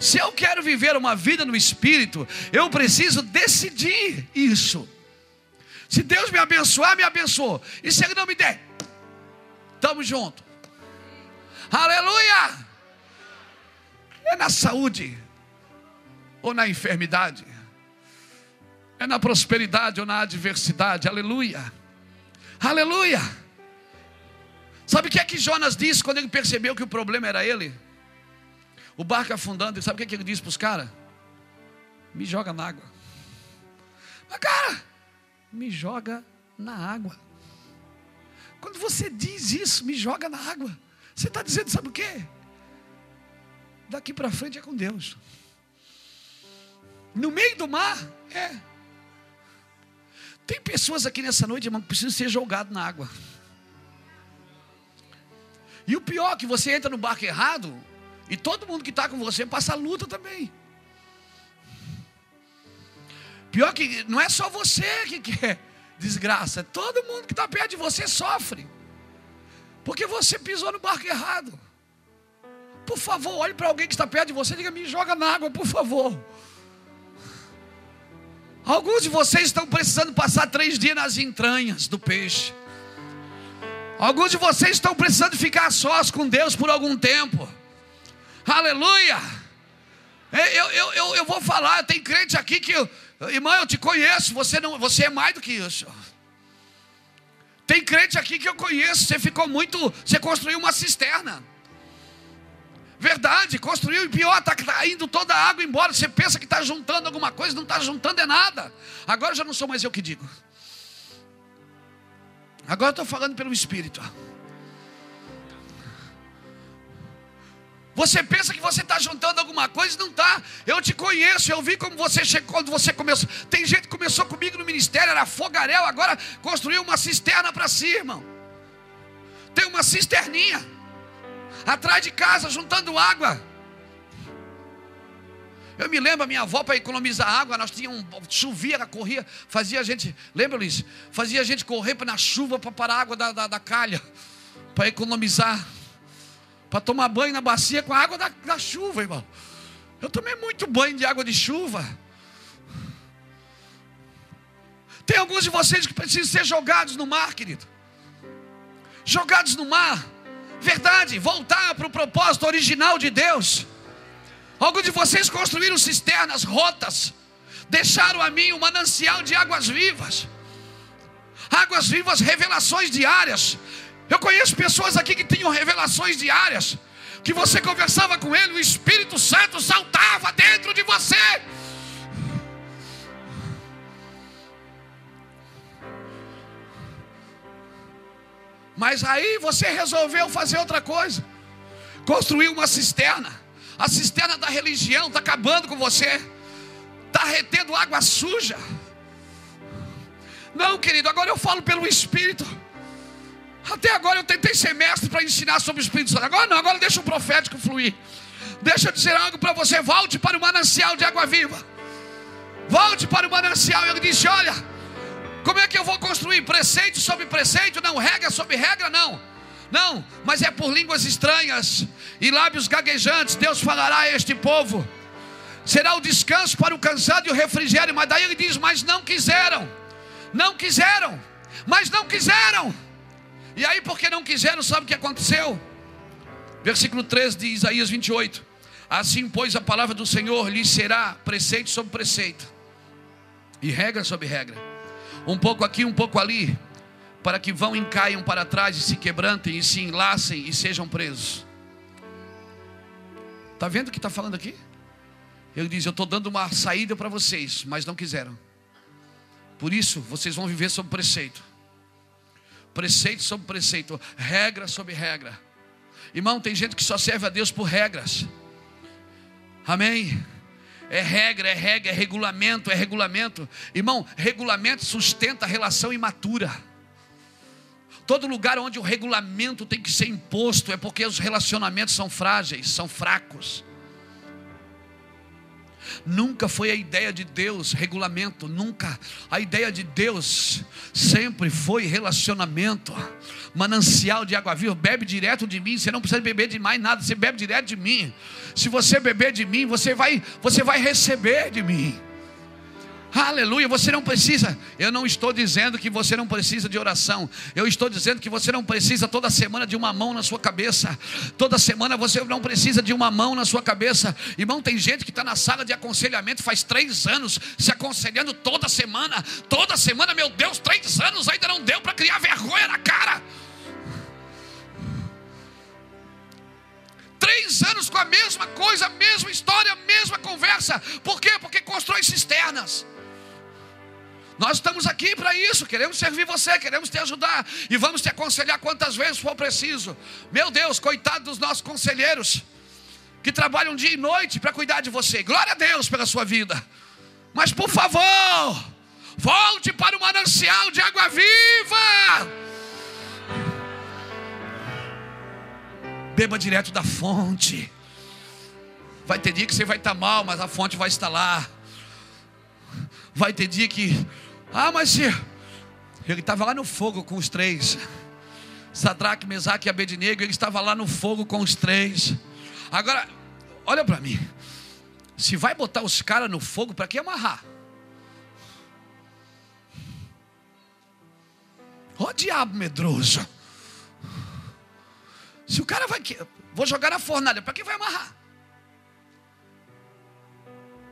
Se eu quero viver uma vida no espírito, eu preciso decidir isso. Se Deus me abençoar, me abençoou. E se Ele não me der, estamos juntos. Aleluia! É na saúde ou na enfermidade, é na prosperidade ou na adversidade. Aleluia! Aleluia! Sabe o que é que Jonas disse quando ele percebeu que o problema era ele? O barco afundando, sabe o que ele disse para os caras? Me joga na água. Mas, cara, me joga na água. Quando você diz isso, me joga na água, você está dizendo, sabe o que? Daqui para frente é com Deus. No meio do mar, é. Tem pessoas aqui nessa noite, irmão, que precisam ser jogados na água. E o pior é que você entra no barco errado, e todo mundo que está com você passa luta também. Pior que não é só você que quer desgraça, todo mundo que está perto de você sofre. Porque você pisou no barco errado. Por favor, olhe para alguém que está perto de você e diga: me joga na água, por favor. Alguns de vocês estão precisando passar três dias nas entranhas do peixe. Alguns de vocês estão precisando ficar sós com Deus por algum tempo. Aleluia! Eu, eu, eu, eu vou falar, tem crente aqui que, irmão, eu te conheço, você, não, você é mais do que isso. Tem crente aqui que eu conheço, você ficou muito, você construiu uma cisterna. Verdade, construiu e pior, está tá indo toda a água embora. Você pensa que está juntando alguma coisa, não está juntando é nada. Agora já não sou mais eu que digo. Agora estou falando pelo Espírito. Você pensa que você está juntando alguma coisa, não está. Eu te conheço, eu vi como você chegou quando você começou. Tem gente que começou comigo no ministério, era fogaréu, agora construiu uma cisterna para si, irmão. Tem uma cisterninha atrás de casa, juntando água. Eu me lembro, minha avó, para economizar água, nós tínhamos, chovia, ela corria, fazia a gente, lembra Luiz? Fazia a gente correr na chuva para parar a água da, da, da calha, para economizar, para tomar banho na bacia com a água da, da chuva, irmão. Eu tomei muito banho de água de chuva. Tem alguns de vocês que precisam ser jogados no mar, querido. Jogados no mar. Verdade, voltar para o propósito original de Deus. Alguns de vocês construíram cisternas rotas, deixaram a mim um manancial de águas vivas. Águas vivas, revelações diárias. Eu conheço pessoas aqui que tinham revelações diárias, que você conversava com ele, o Espírito Santo saltava dentro de você. Mas aí você resolveu fazer outra coisa, construir uma cisterna. A cisterna da religião está acabando com você, está retendo água suja. Não, querido, agora eu falo pelo Espírito. Até agora eu tentei ser mestre para ensinar sobre o Espírito Santo. Agora não, agora deixa o profético fluir. Deixa eu dizer algo para você. Volte para o manancial de água viva. Volte para o manancial. Ele disse: Olha, como é que eu vou construir? Preceito sobre preceito? Não, regra sobre regra? Não. Não, mas é por línguas estranhas e lábios gaguejantes. Deus falará a este povo. Será o descanso para o cansado e o refrigério. Mas daí ele diz: Mas não quiseram, não quiseram, mas não quiseram. E aí, porque não quiseram, sabe o que aconteceu? Versículo 13 de Isaías 28. Assim, pois, a palavra do Senhor lhes será preceito sobre preceito, e regra sobre regra, um pouco aqui, um pouco ali, para que vão e caiam para trás e se quebrantem e se enlacem e sejam presos. Está vendo o que está falando aqui? Ele diz: Eu estou dando uma saída para vocês, mas não quiseram. Por isso, vocês vão viver sob preceito. Preceito sobre preceito, regra sobre regra. Irmão, tem gente que só serve a Deus por regras. Amém? É regra, é regra, é regulamento, é regulamento. Irmão, regulamento sustenta a relação imatura. Todo lugar onde o regulamento tem que ser imposto é porque os relacionamentos são frágeis, são fracos. Nunca foi a ideia de Deus regulamento, nunca. A ideia de Deus sempre foi relacionamento. Manancial de água viva, bebe direto de mim, você não precisa beber de mais nada, você bebe direto de mim. Se você beber de mim, você vai, você vai receber de mim. Aleluia, você não precisa. Eu não estou dizendo que você não precisa de oração. Eu estou dizendo que você não precisa toda semana de uma mão na sua cabeça. Toda semana você não precisa de uma mão na sua cabeça. Irmão, tem gente que está na sala de aconselhamento faz três anos, se aconselhando toda semana. Toda semana, meu Deus, três anos ainda não deu para criar vergonha na cara. Três anos com a mesma coisa, a mesma história, a mesma conversa. Por quê? Porque constrói cisternas. Nós estamos aqui para isso, queremos servir você, queremos te ajudar e vamos te aconselhar quantas vezes for preciso. Meu Deus, coitado dos nossos conselheiros que trabalham dia e noite para cuidar de você. Glória a Deus pela sua vida. Mas por favor, volte para o manancial de água viva. Beba direto da fonte. Vai ter dia que você vai estar mal, mas a fonte vai estar lá. Vai ter dia que ah, mas ele estava lá no fogo com os três. Sadraque, Mesaque e Abednego, ele estava lá no fogo com os três. Agora, olha para mim. Se vai botar os caras no fogo, para que amarrar? Ó oh, diabo medroso. Se o cara vai. Vou jogar na fornalha, para que vai amarrar?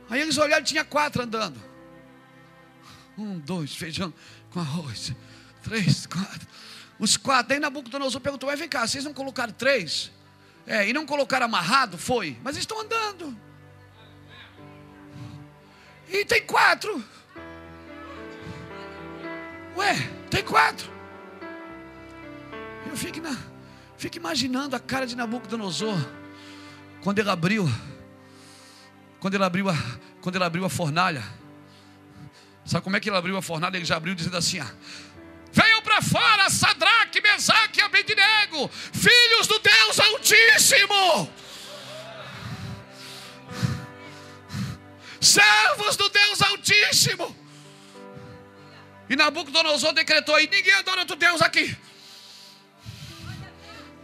Aí eles olharam, tinha quatro andando. Um, dois, feijão com arroz. Três, quatro. Os quatro. Aí Nabucodonosor perguntou: Mas vem cá, vocês não colocaram três? É, e não colocaram amarrado? Foi. Mas estão andando. E tem quatro. Ué, tem quatro. Eu fico, na, fico imaginando a cara de Nabucodonosor quando ele abriu, quando ele abriu a, quando ele abriu a fornalha. Sabe como é que ele abriu a fornalha? Ele já abriu dizendo assim: Venham para fora, Sadraque, Mesaque e Abednego, filhos do Deus Altíssimo, servos do Deus Altíssimo. E Nabucodonosor decretou aí: ninguém adora outro Deus aqui.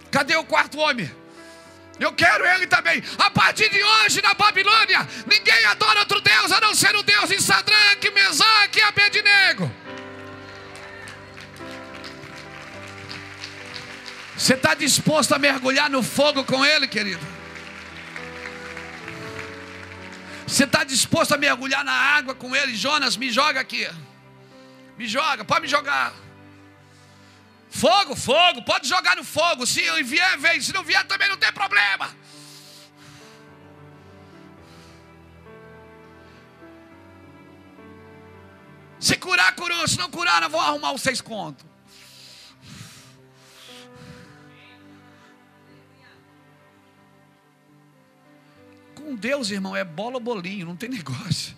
Cadê o quarto homem? Eu quero ele também. A partir de hoje, na Babilônia, ninguém adora outro Deus a não ser o Deus de Sadraque, Mesaque e Abednego. Você está disposto a mergulhar no fogo com ele, querido? Você está disposto a mergulhar na água com ele? Jonas, me joga aqui. Me joga, pode me jogar. Fogo, fogo, pode jogar no fogo. Se vier, vem. Se não vier, também não tem problema. Se curar, curou. Se não curar, não vou arrumar os seis contos. Com Deus, irmão, é bola bolinho, não tem negócio.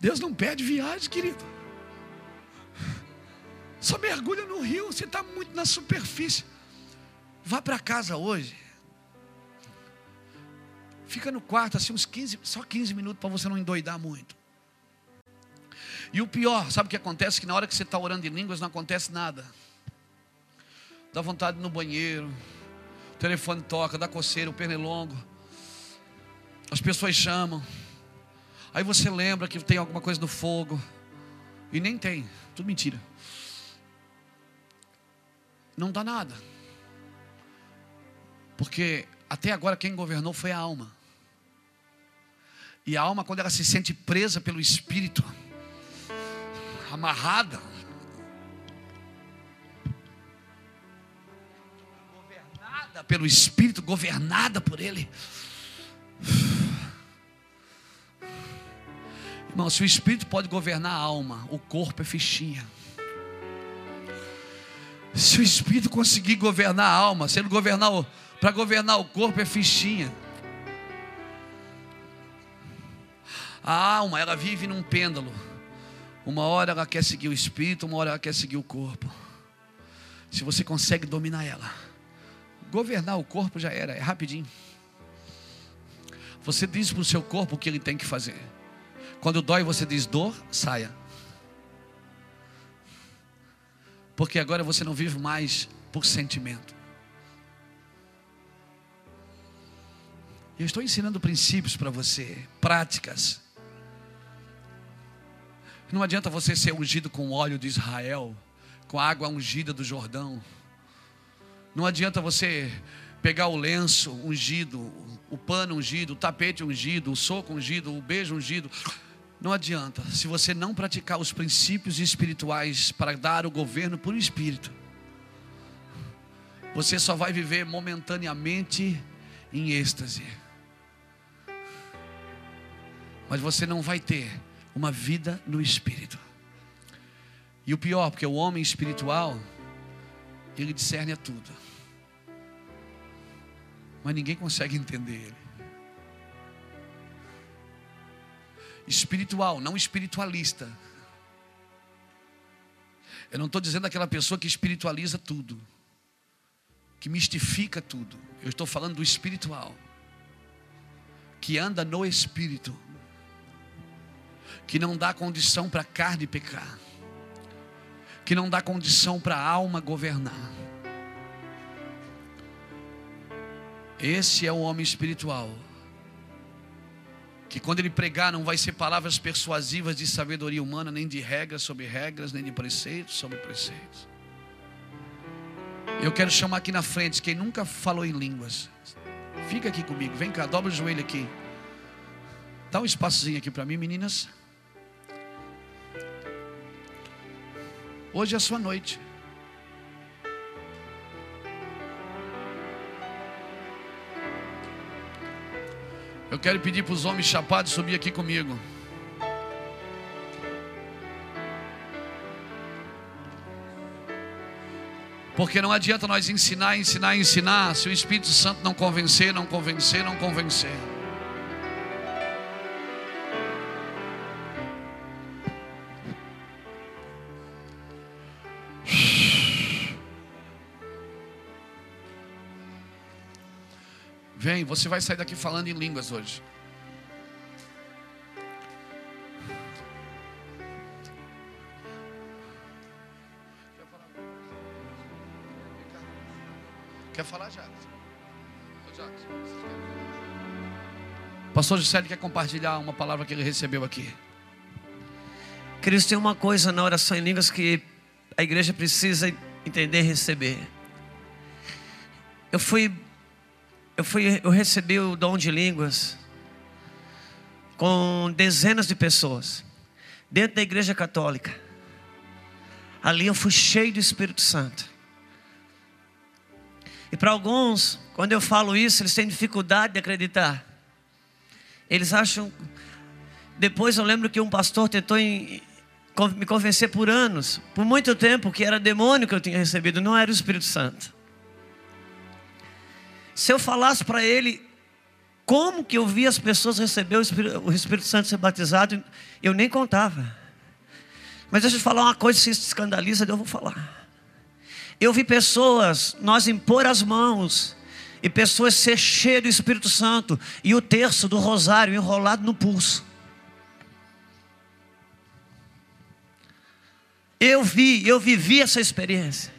Deus não pede viagem, querido. Só mergulha no rio, você está muito na superfície. Vá para casa hoje. Fica no quarto assim uns 15, só 15 minutos para você não endoidar muito. E o pior, sabe o que acontece? Que na hora que você está orando em línguas não acontece nada. Dá vontade no banheiro, o telefone toca, dá coceira, o pernilongo. As pessoas chamam. Aí você lembra que tem alguma coisa no fogo. E nem tem, tudo mentira não dá nada. Porque até agora quem governou foi a alma. E a alma, quando ela se sente presa pelo espírito, amarrada, governada pelo espírito, governada por ele. Irmão, se o espírito pode governar a alma, o corpo é fichinha. Se o espírito conseguir governar a alma, se ele governar para governar o corpo é fichinha. A alma, ela vive num pêndulo. Uma hora ela quer seguir o espírito, uma hora ela quer seguir o corpo. Se você consegue dominar ela, governar o corpo já era, é rapidinho. Você diz para o seu corpo o que ele tem que fazer. Quando dói, você diz dor, saia. Porque agora você não vive mais por sentimento. Eu estou ensinando princípios para você, práticas. Não adianta você ser ungido com óleo de Israel, com a água ungida do Jordão. Não adianta você pegar o lenço ungido, o pano ungido, o tapete ungido, o soco ungido, o beijo ungido. Não adianta, se você não praticar os princípios espirituais para dar o governo por espírito, você só vai viver momentaneamente em êxtase. Mas você não vai ter uma vida no espírito. E o pior, porque o homem espiritual, ele discerne a tudo. Mas ninguém consegue entender ele. Espiritual, não espiritualista. Eu não estou dizendo aquela pessoa que espiritualiza tudo, que mistifica tudo. Eu estou falando do espiritual, que anda no espírito, que não dá condição para a carne pecar, que não dá condição para a alma governar. Esse é o homem espiritual. Que quando ele pregar não vai ser palavras persuasivas de sabedoria humana, nem de regras sobre regras, nem de preceitos sobre preceitos. Eu quero chamar aqui na frente quem nunca falou em línguas. Fica aqui comigo, vem cá, dobra o joelho aqui. Dá um espaçozinho aqui para mim, meninas. Hoje é a sua noite. Eu quero pedir para os homens chapados subir aqui comigo. Porque não adianta nós ensinar, ensinar, ensinar, se o Espírito Santo não convencer, não convencer, não convencer. Vem, você vai sair daqui falando em línguas hoje. Quer falar, Jacques? Pastor Juscelio quer compartilhar uma palavra que ele recebeu aqui. Queridos, tem uma coisa na oração em línguas que a igreja precisa entender e receber. Eu fui eu, fui, eu recebi o dom de línguas com dezenas de pessoas dentro da igreja católica. Ali eu fui cheio do Espírito Santo. E para alguns, quando eu falo isso, eles têm dificuldade de acreditar. Eles acham. Depois eu lembro que um pastor tentou me convencer por anos, por muito tempo, que era demônio que eu tinha recebido, não era o Espírito Santo. Se eu falasse para ele como que eu vi as pessoas receber o Espírito, o Espírito Santo ser batizado, eu nem contava. Mas deixa eu falar uma coisa, se isso escandaliza, eu vou falar. Eu vi pessoas, nós impor as mãos, e pessoas ser cheias do Espírito Santo, e o terço do rosário enrolado no pulso. Eu vi, eu vivi essa experiência.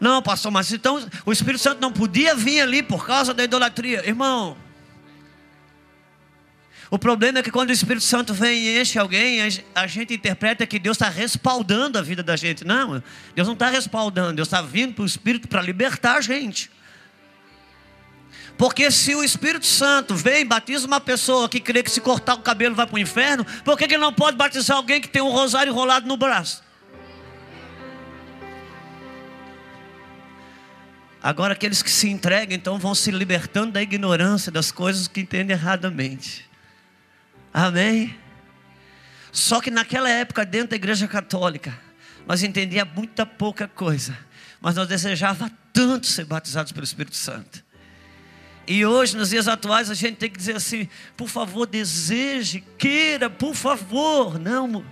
Não, pastor, mas então o Espírito Santo não podia vir ali por causa da idolatria. Irmão, o problema é que quando o Espírito Santo vem e enche alguém, a gente interpreta que Deus está respaldando a vida da gente. Não, Deus não está respaldando, Deus está vindo para o Espírito para libertar a gente. Porque se o Espírito Santo vem e batiza uma pessoa que crê que se cortar o cabelo vai para o inferno, por que, que ele não pode batizar alguém que tem um rosário enrolado no braço? Agora, aqueles que se entregam, então, vão se libertando da ignorância das coisas que entendem erradamente. Amém? Só que naquela época, dentro da igreja católica, nós entendíamos muita pouca coisa, mas nós desejava tanto ser batizados pelo Espírito Santo. E hoje, nos dias atuais, a gente tem que dizer assim: por favor, deseje, queira, por favor. Não,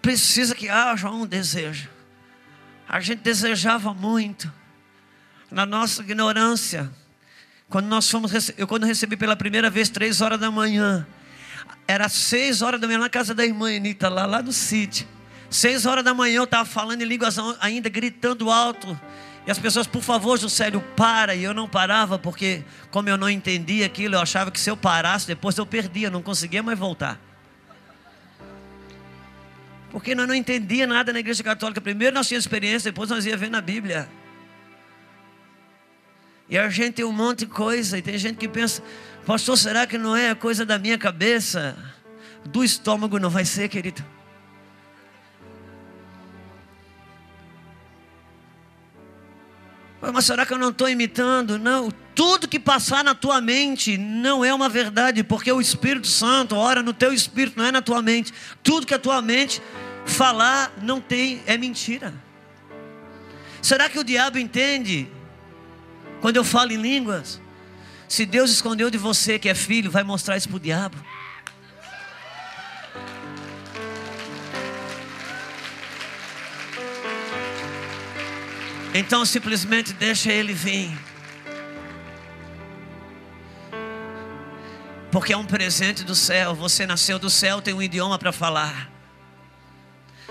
precisa que haja um desejo. A gente desejava muito na nossa ignorância. Quando nós fomos, eu quando recebi pela primeira vez três horas da manhã, era seis horas da manhã na casa da irmã Anitta, lá, lá no sítio. Seis horas da manhã eu estava falando em línguas ainda, gritando alto. E as pessoas, por favor, Juscelio, para. E eu não parava, porque como eu não entendia aquilo, eu achava que se eu parasse, depois eu perdia, não conseguia mais voltar. Porque nós não entendia nada na igreja católica. Primeiro nós tínhamos experiência, depois nós ia ver na Bíblia. E a gente tem um monte de coisa, e tem gente que pensa, pastor, será que não é coisa da minha cabeça? Do estômago não vai ser, querido. Mas será que eu não estou imitando? Não. Tudo que passar na tua mente não é uma verdade, porque o Espírito Santo ora no teu espírito, não é na tua mente. Tudo que a tua mente falar não tem, é mentira. Será que o diabo entende quando eu falo em línguas? Se Deus escondeu de você que é filho, vai mostrar isso para o diabo. Então simplesmente deixa ele vir. Porque é um presente do céu. Você nasceu do céu, tem um idioma para falar.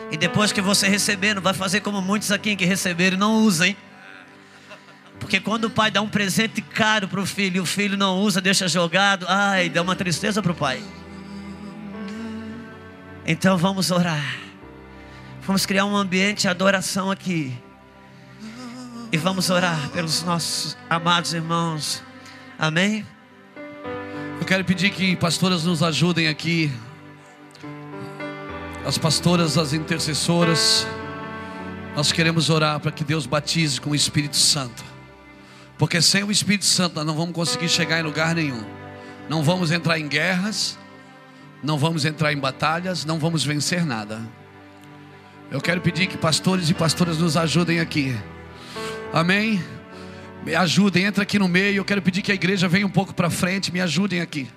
E depois que você receber, não vai fazer como muitos aqui que receberam e não usam, Porque quando o pai dá um presente caro para o filho e o filho não usa, deixa jogado, ai, dá uma tristeza para o pai. Então vamos orar. Vamos criar um ambiente de adoração aqui. E vamos orar pelos nossos amados irmãos. Amém? Eu quero pedir que pastoras nos ajudem aqui. As pastoras, as intercessoras. Nós queremos orar para que Deus batize com o Espírito Santo. Porque sem o Espírito Santo nós não vamos conseguir chegar em lugar nenhum. Não vamos entrar em guerras. Não vamos entrar em batalhas. Não vamos vencer nada. Eu quero pedir que pastores e pastoras nos ajudem aqui. Amém? Me ajudem, entra aqui no meio. Eu quero pedir que a igreja venha um pouco para frente. Me ajudem aqui.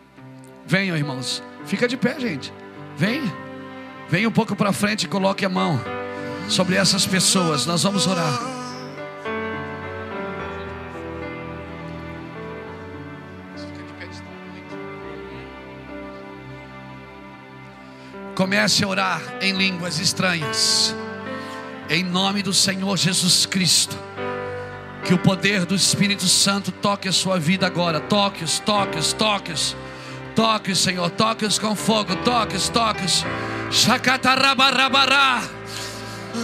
Venham, irmãos. Fica de pé, gente. Vem. Venha um pouco para frente e coloque a mão sobre essas pessoas. Nós vamos orar. Comece a orar em línguas estranhas. Em nome do Senhor Jesus Cristo. Que o poder do Espírito Santo toque a sua vida agora. Toque-os, toque-os, toque-os. Toque-os, Senhor. Toque-os com fogo. Toque-os, toque-os.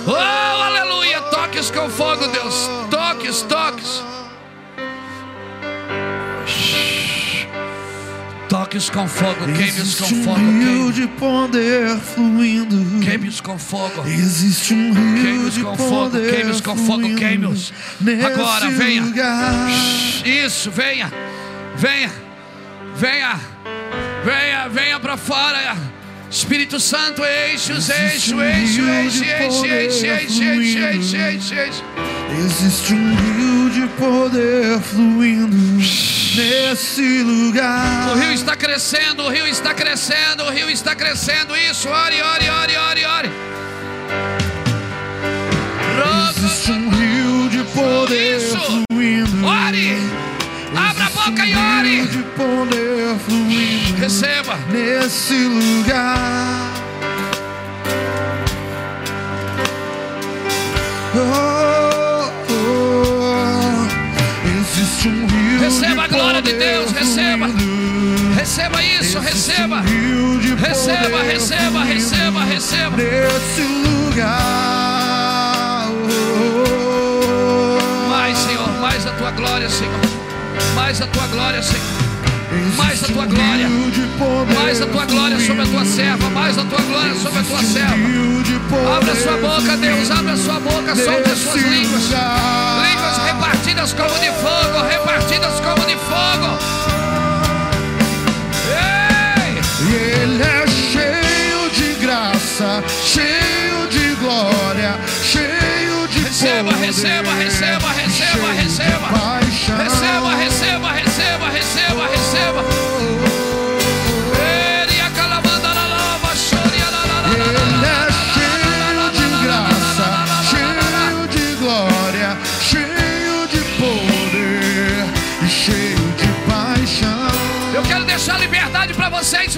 Oh, aleluia. Toque-os com fogo, Deus. Toque-os, toque-os. Toque-os com fogo, queime-os com fogo. Um rio de poder fluindo. Queime-os com fogo. Existe um rio Queime-os de com fogo, poder queime-os com fogo, queime-os. Agora, venha. Isso, venha, venha, venha, venha, venha para fora. Espírito Santo, enche-os, enche, enche, enche, enche, enche, enche, enche, enche, enche, enche. Existe um rio de poder fluindo nesse lugar. O rio está crescendo, o rio está crescendo, o rio está crescendo. Isso, ore, ore, ore, ore, ore. Existe um rio de poder Isso. fluindo. Ore, abra a boca e um rio ore. de poder fluindo Receba. nesse lugar. Oh. Receba a glória de Deus, receba. Receba isso, receba. Receba, receba, receba, receba. Nesse lugar. Mais, Senhor, mais a tua glória, Senhor. Mais a tua glória, Senhor. Mais a tua glória. Mais a tua glória sobre a tua serva. Mais a tua glória sobre a tua serva. poder Abra sua boca, Deus. Abra sua boca. Solte as suas línguas. Línguas repartidas como de fogo. Repartidas como de fogo. Ei! E ele é cheio de graça, cheio de glória, cheio de Receba, poder, receba, receba, receba, receba. Receba,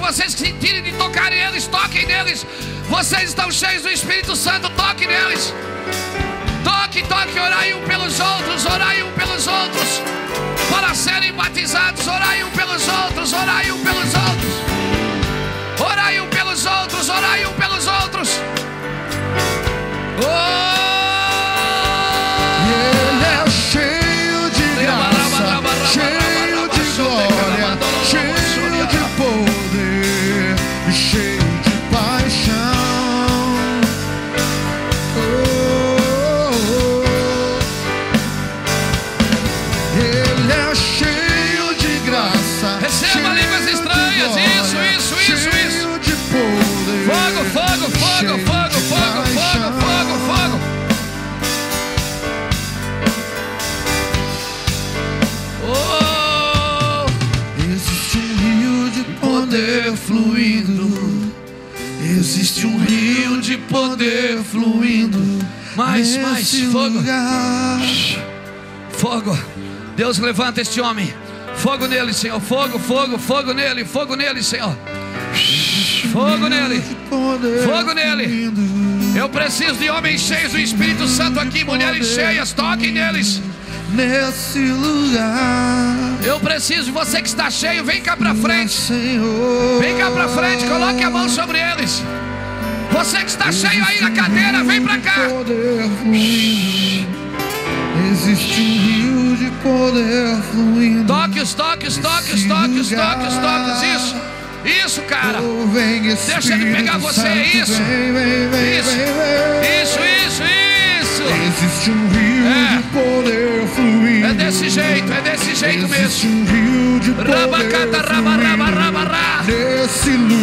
vocês. Se vocês sentirem de tocarem neles, toquem neles. Vocês estão cheios do Espírito Santo, toque neles. Toque, toque, orai um pelos outros, orai um pelos outros. Para serem batizados, orai um pelos outros, orai um pelos outros. Orai um pelos outros, orai um pelos outros. E poder fluindo. Mais, mais, fogo. lugar. Fogo. Deus levanta este homem. Fogo nele, Senhor. Fogo, fogo, fogo nele, fogo nele, Senhor. Fogo nele. Fogo nele. Eu preciso de homens cheios do Espírito Santo aqui, mulheres cheias, toquem neles. Nesse lugar. Eu preciso, você que está cheio, vem cá pra frente. Vem cá pra frente, coloque a mão sobre eles. Você que está cheio aí na cadeira, vem pra cá. Fluindo. Existe um rio de poder fluindo. Toques, toque os toque os toque os toques. Isso, isso, cara. Oh, Deixa ele pegar você, isso. Isso, isso, isso, isso. Existe um rio É. de poder fluindo. É desse jeito, é desse jeito Existe mesmo. um rio de poder Rabacata, raba, raba, raba, rá. fluindo. Nesse lugar.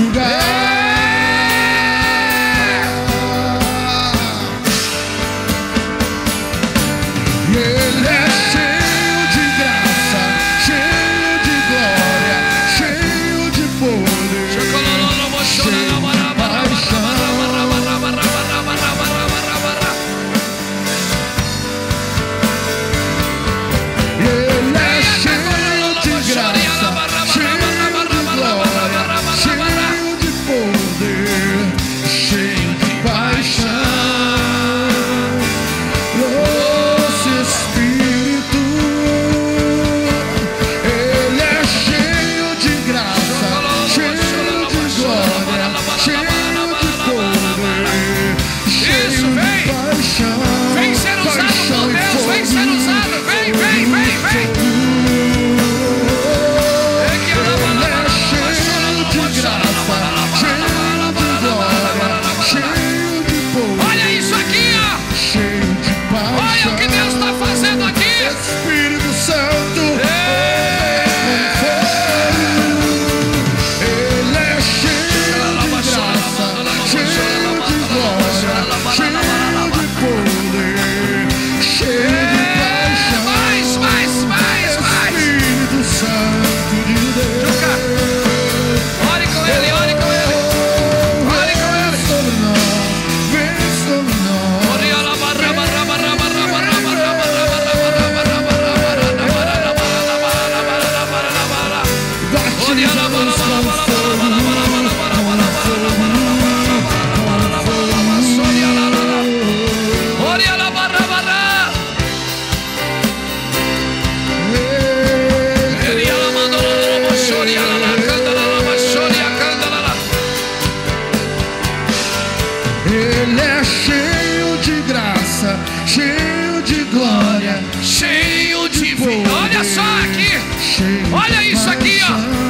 Olha isso aqui, ó.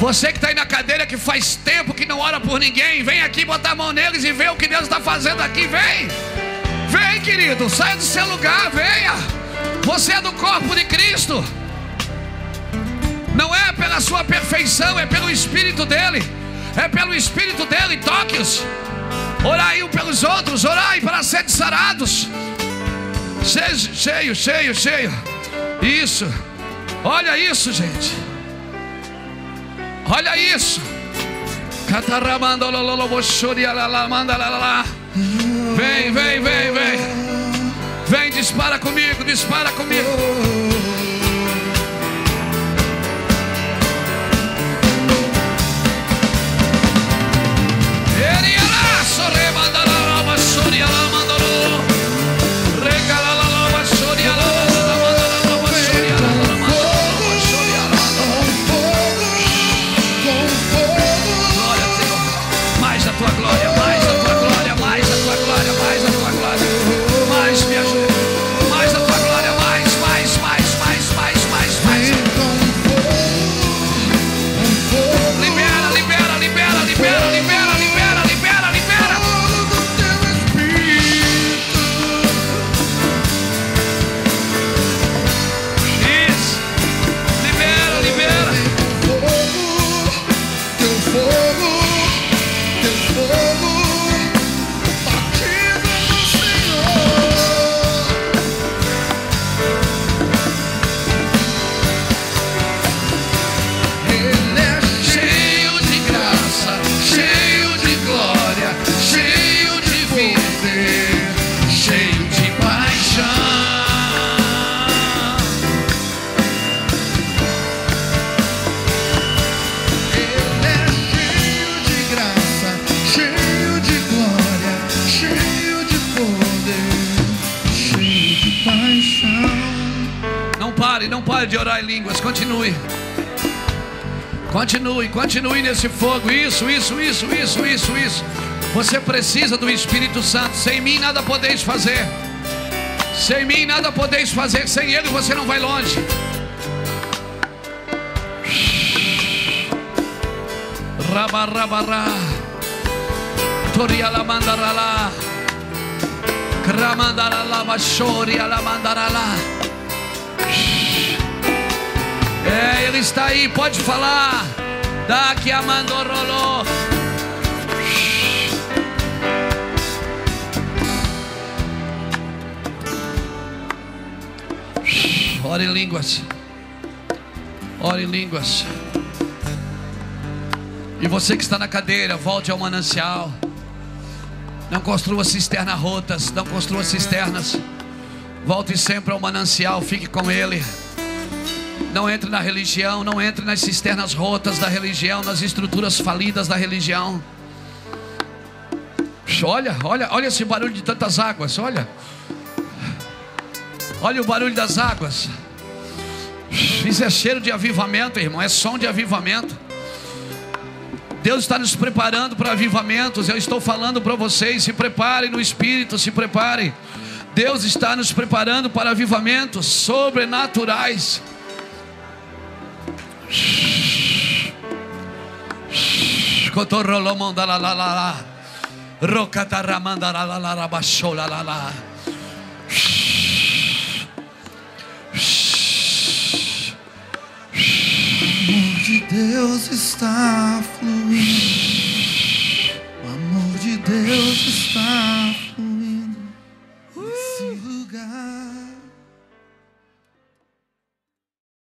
Você que está aí na cadeira que faz tempo que não ora por ninguém, vem aqui botar a mão neles e vê o que Deus está fazendo aqui. Vem, vem, querido, saia do seu lugar, venha. Você é do corpo de Cristo. Não é pela sua perfeição, é pelo Espírito dele. É pelo Espírito dele. Toque-os. Orai um pelos outros, orai para serem sarados. Cheio, cheio, cheio, cheio. Isso. Olha isso, gente. Olha isso. Vem, vem, vem, vem. Vem, dispara comigo, dispara comigo. Eriala, soremandalala, sorialamandolo. Regalalala, Para de orar em línguas, continue. Continue, continue nesse fogo. Isso, isso, isso, isso, isso, isso. Você precisa do Espírito Santo. Sem mim nada podeis fazer. Sem mim nada podeis fazer. Sem Ele você não vai longe. Rabarrabará. Toriala mandarala. Kramandarala bashori ala mandarala. É, ele está aí, pode falar. Daqui a mandorolo. Ore em línguas. Ore em línguas. E você que está na cadeira, volte ao manancial. Não construa cisternas rotas, não construa cisternas. Volte sempre ao manancial, fique com ele. Não entre na religião, não entre nas cisternas rotas da religião, nas estruturas falidas da religião. Olha, olha, olha esse barulho de tantas águas, olha. Olha o barulho das águas. Isso é cheiro de avivamento, irmão, é som de avivamento. Deus está nos preparando para avivamentos. Eu estou falando para vocês: se preparem no espírito, se preparem. Deus está nos preparando para avivamentos sobrenaturais. Deus está fluindo. O amor de Deus está fluindo. God.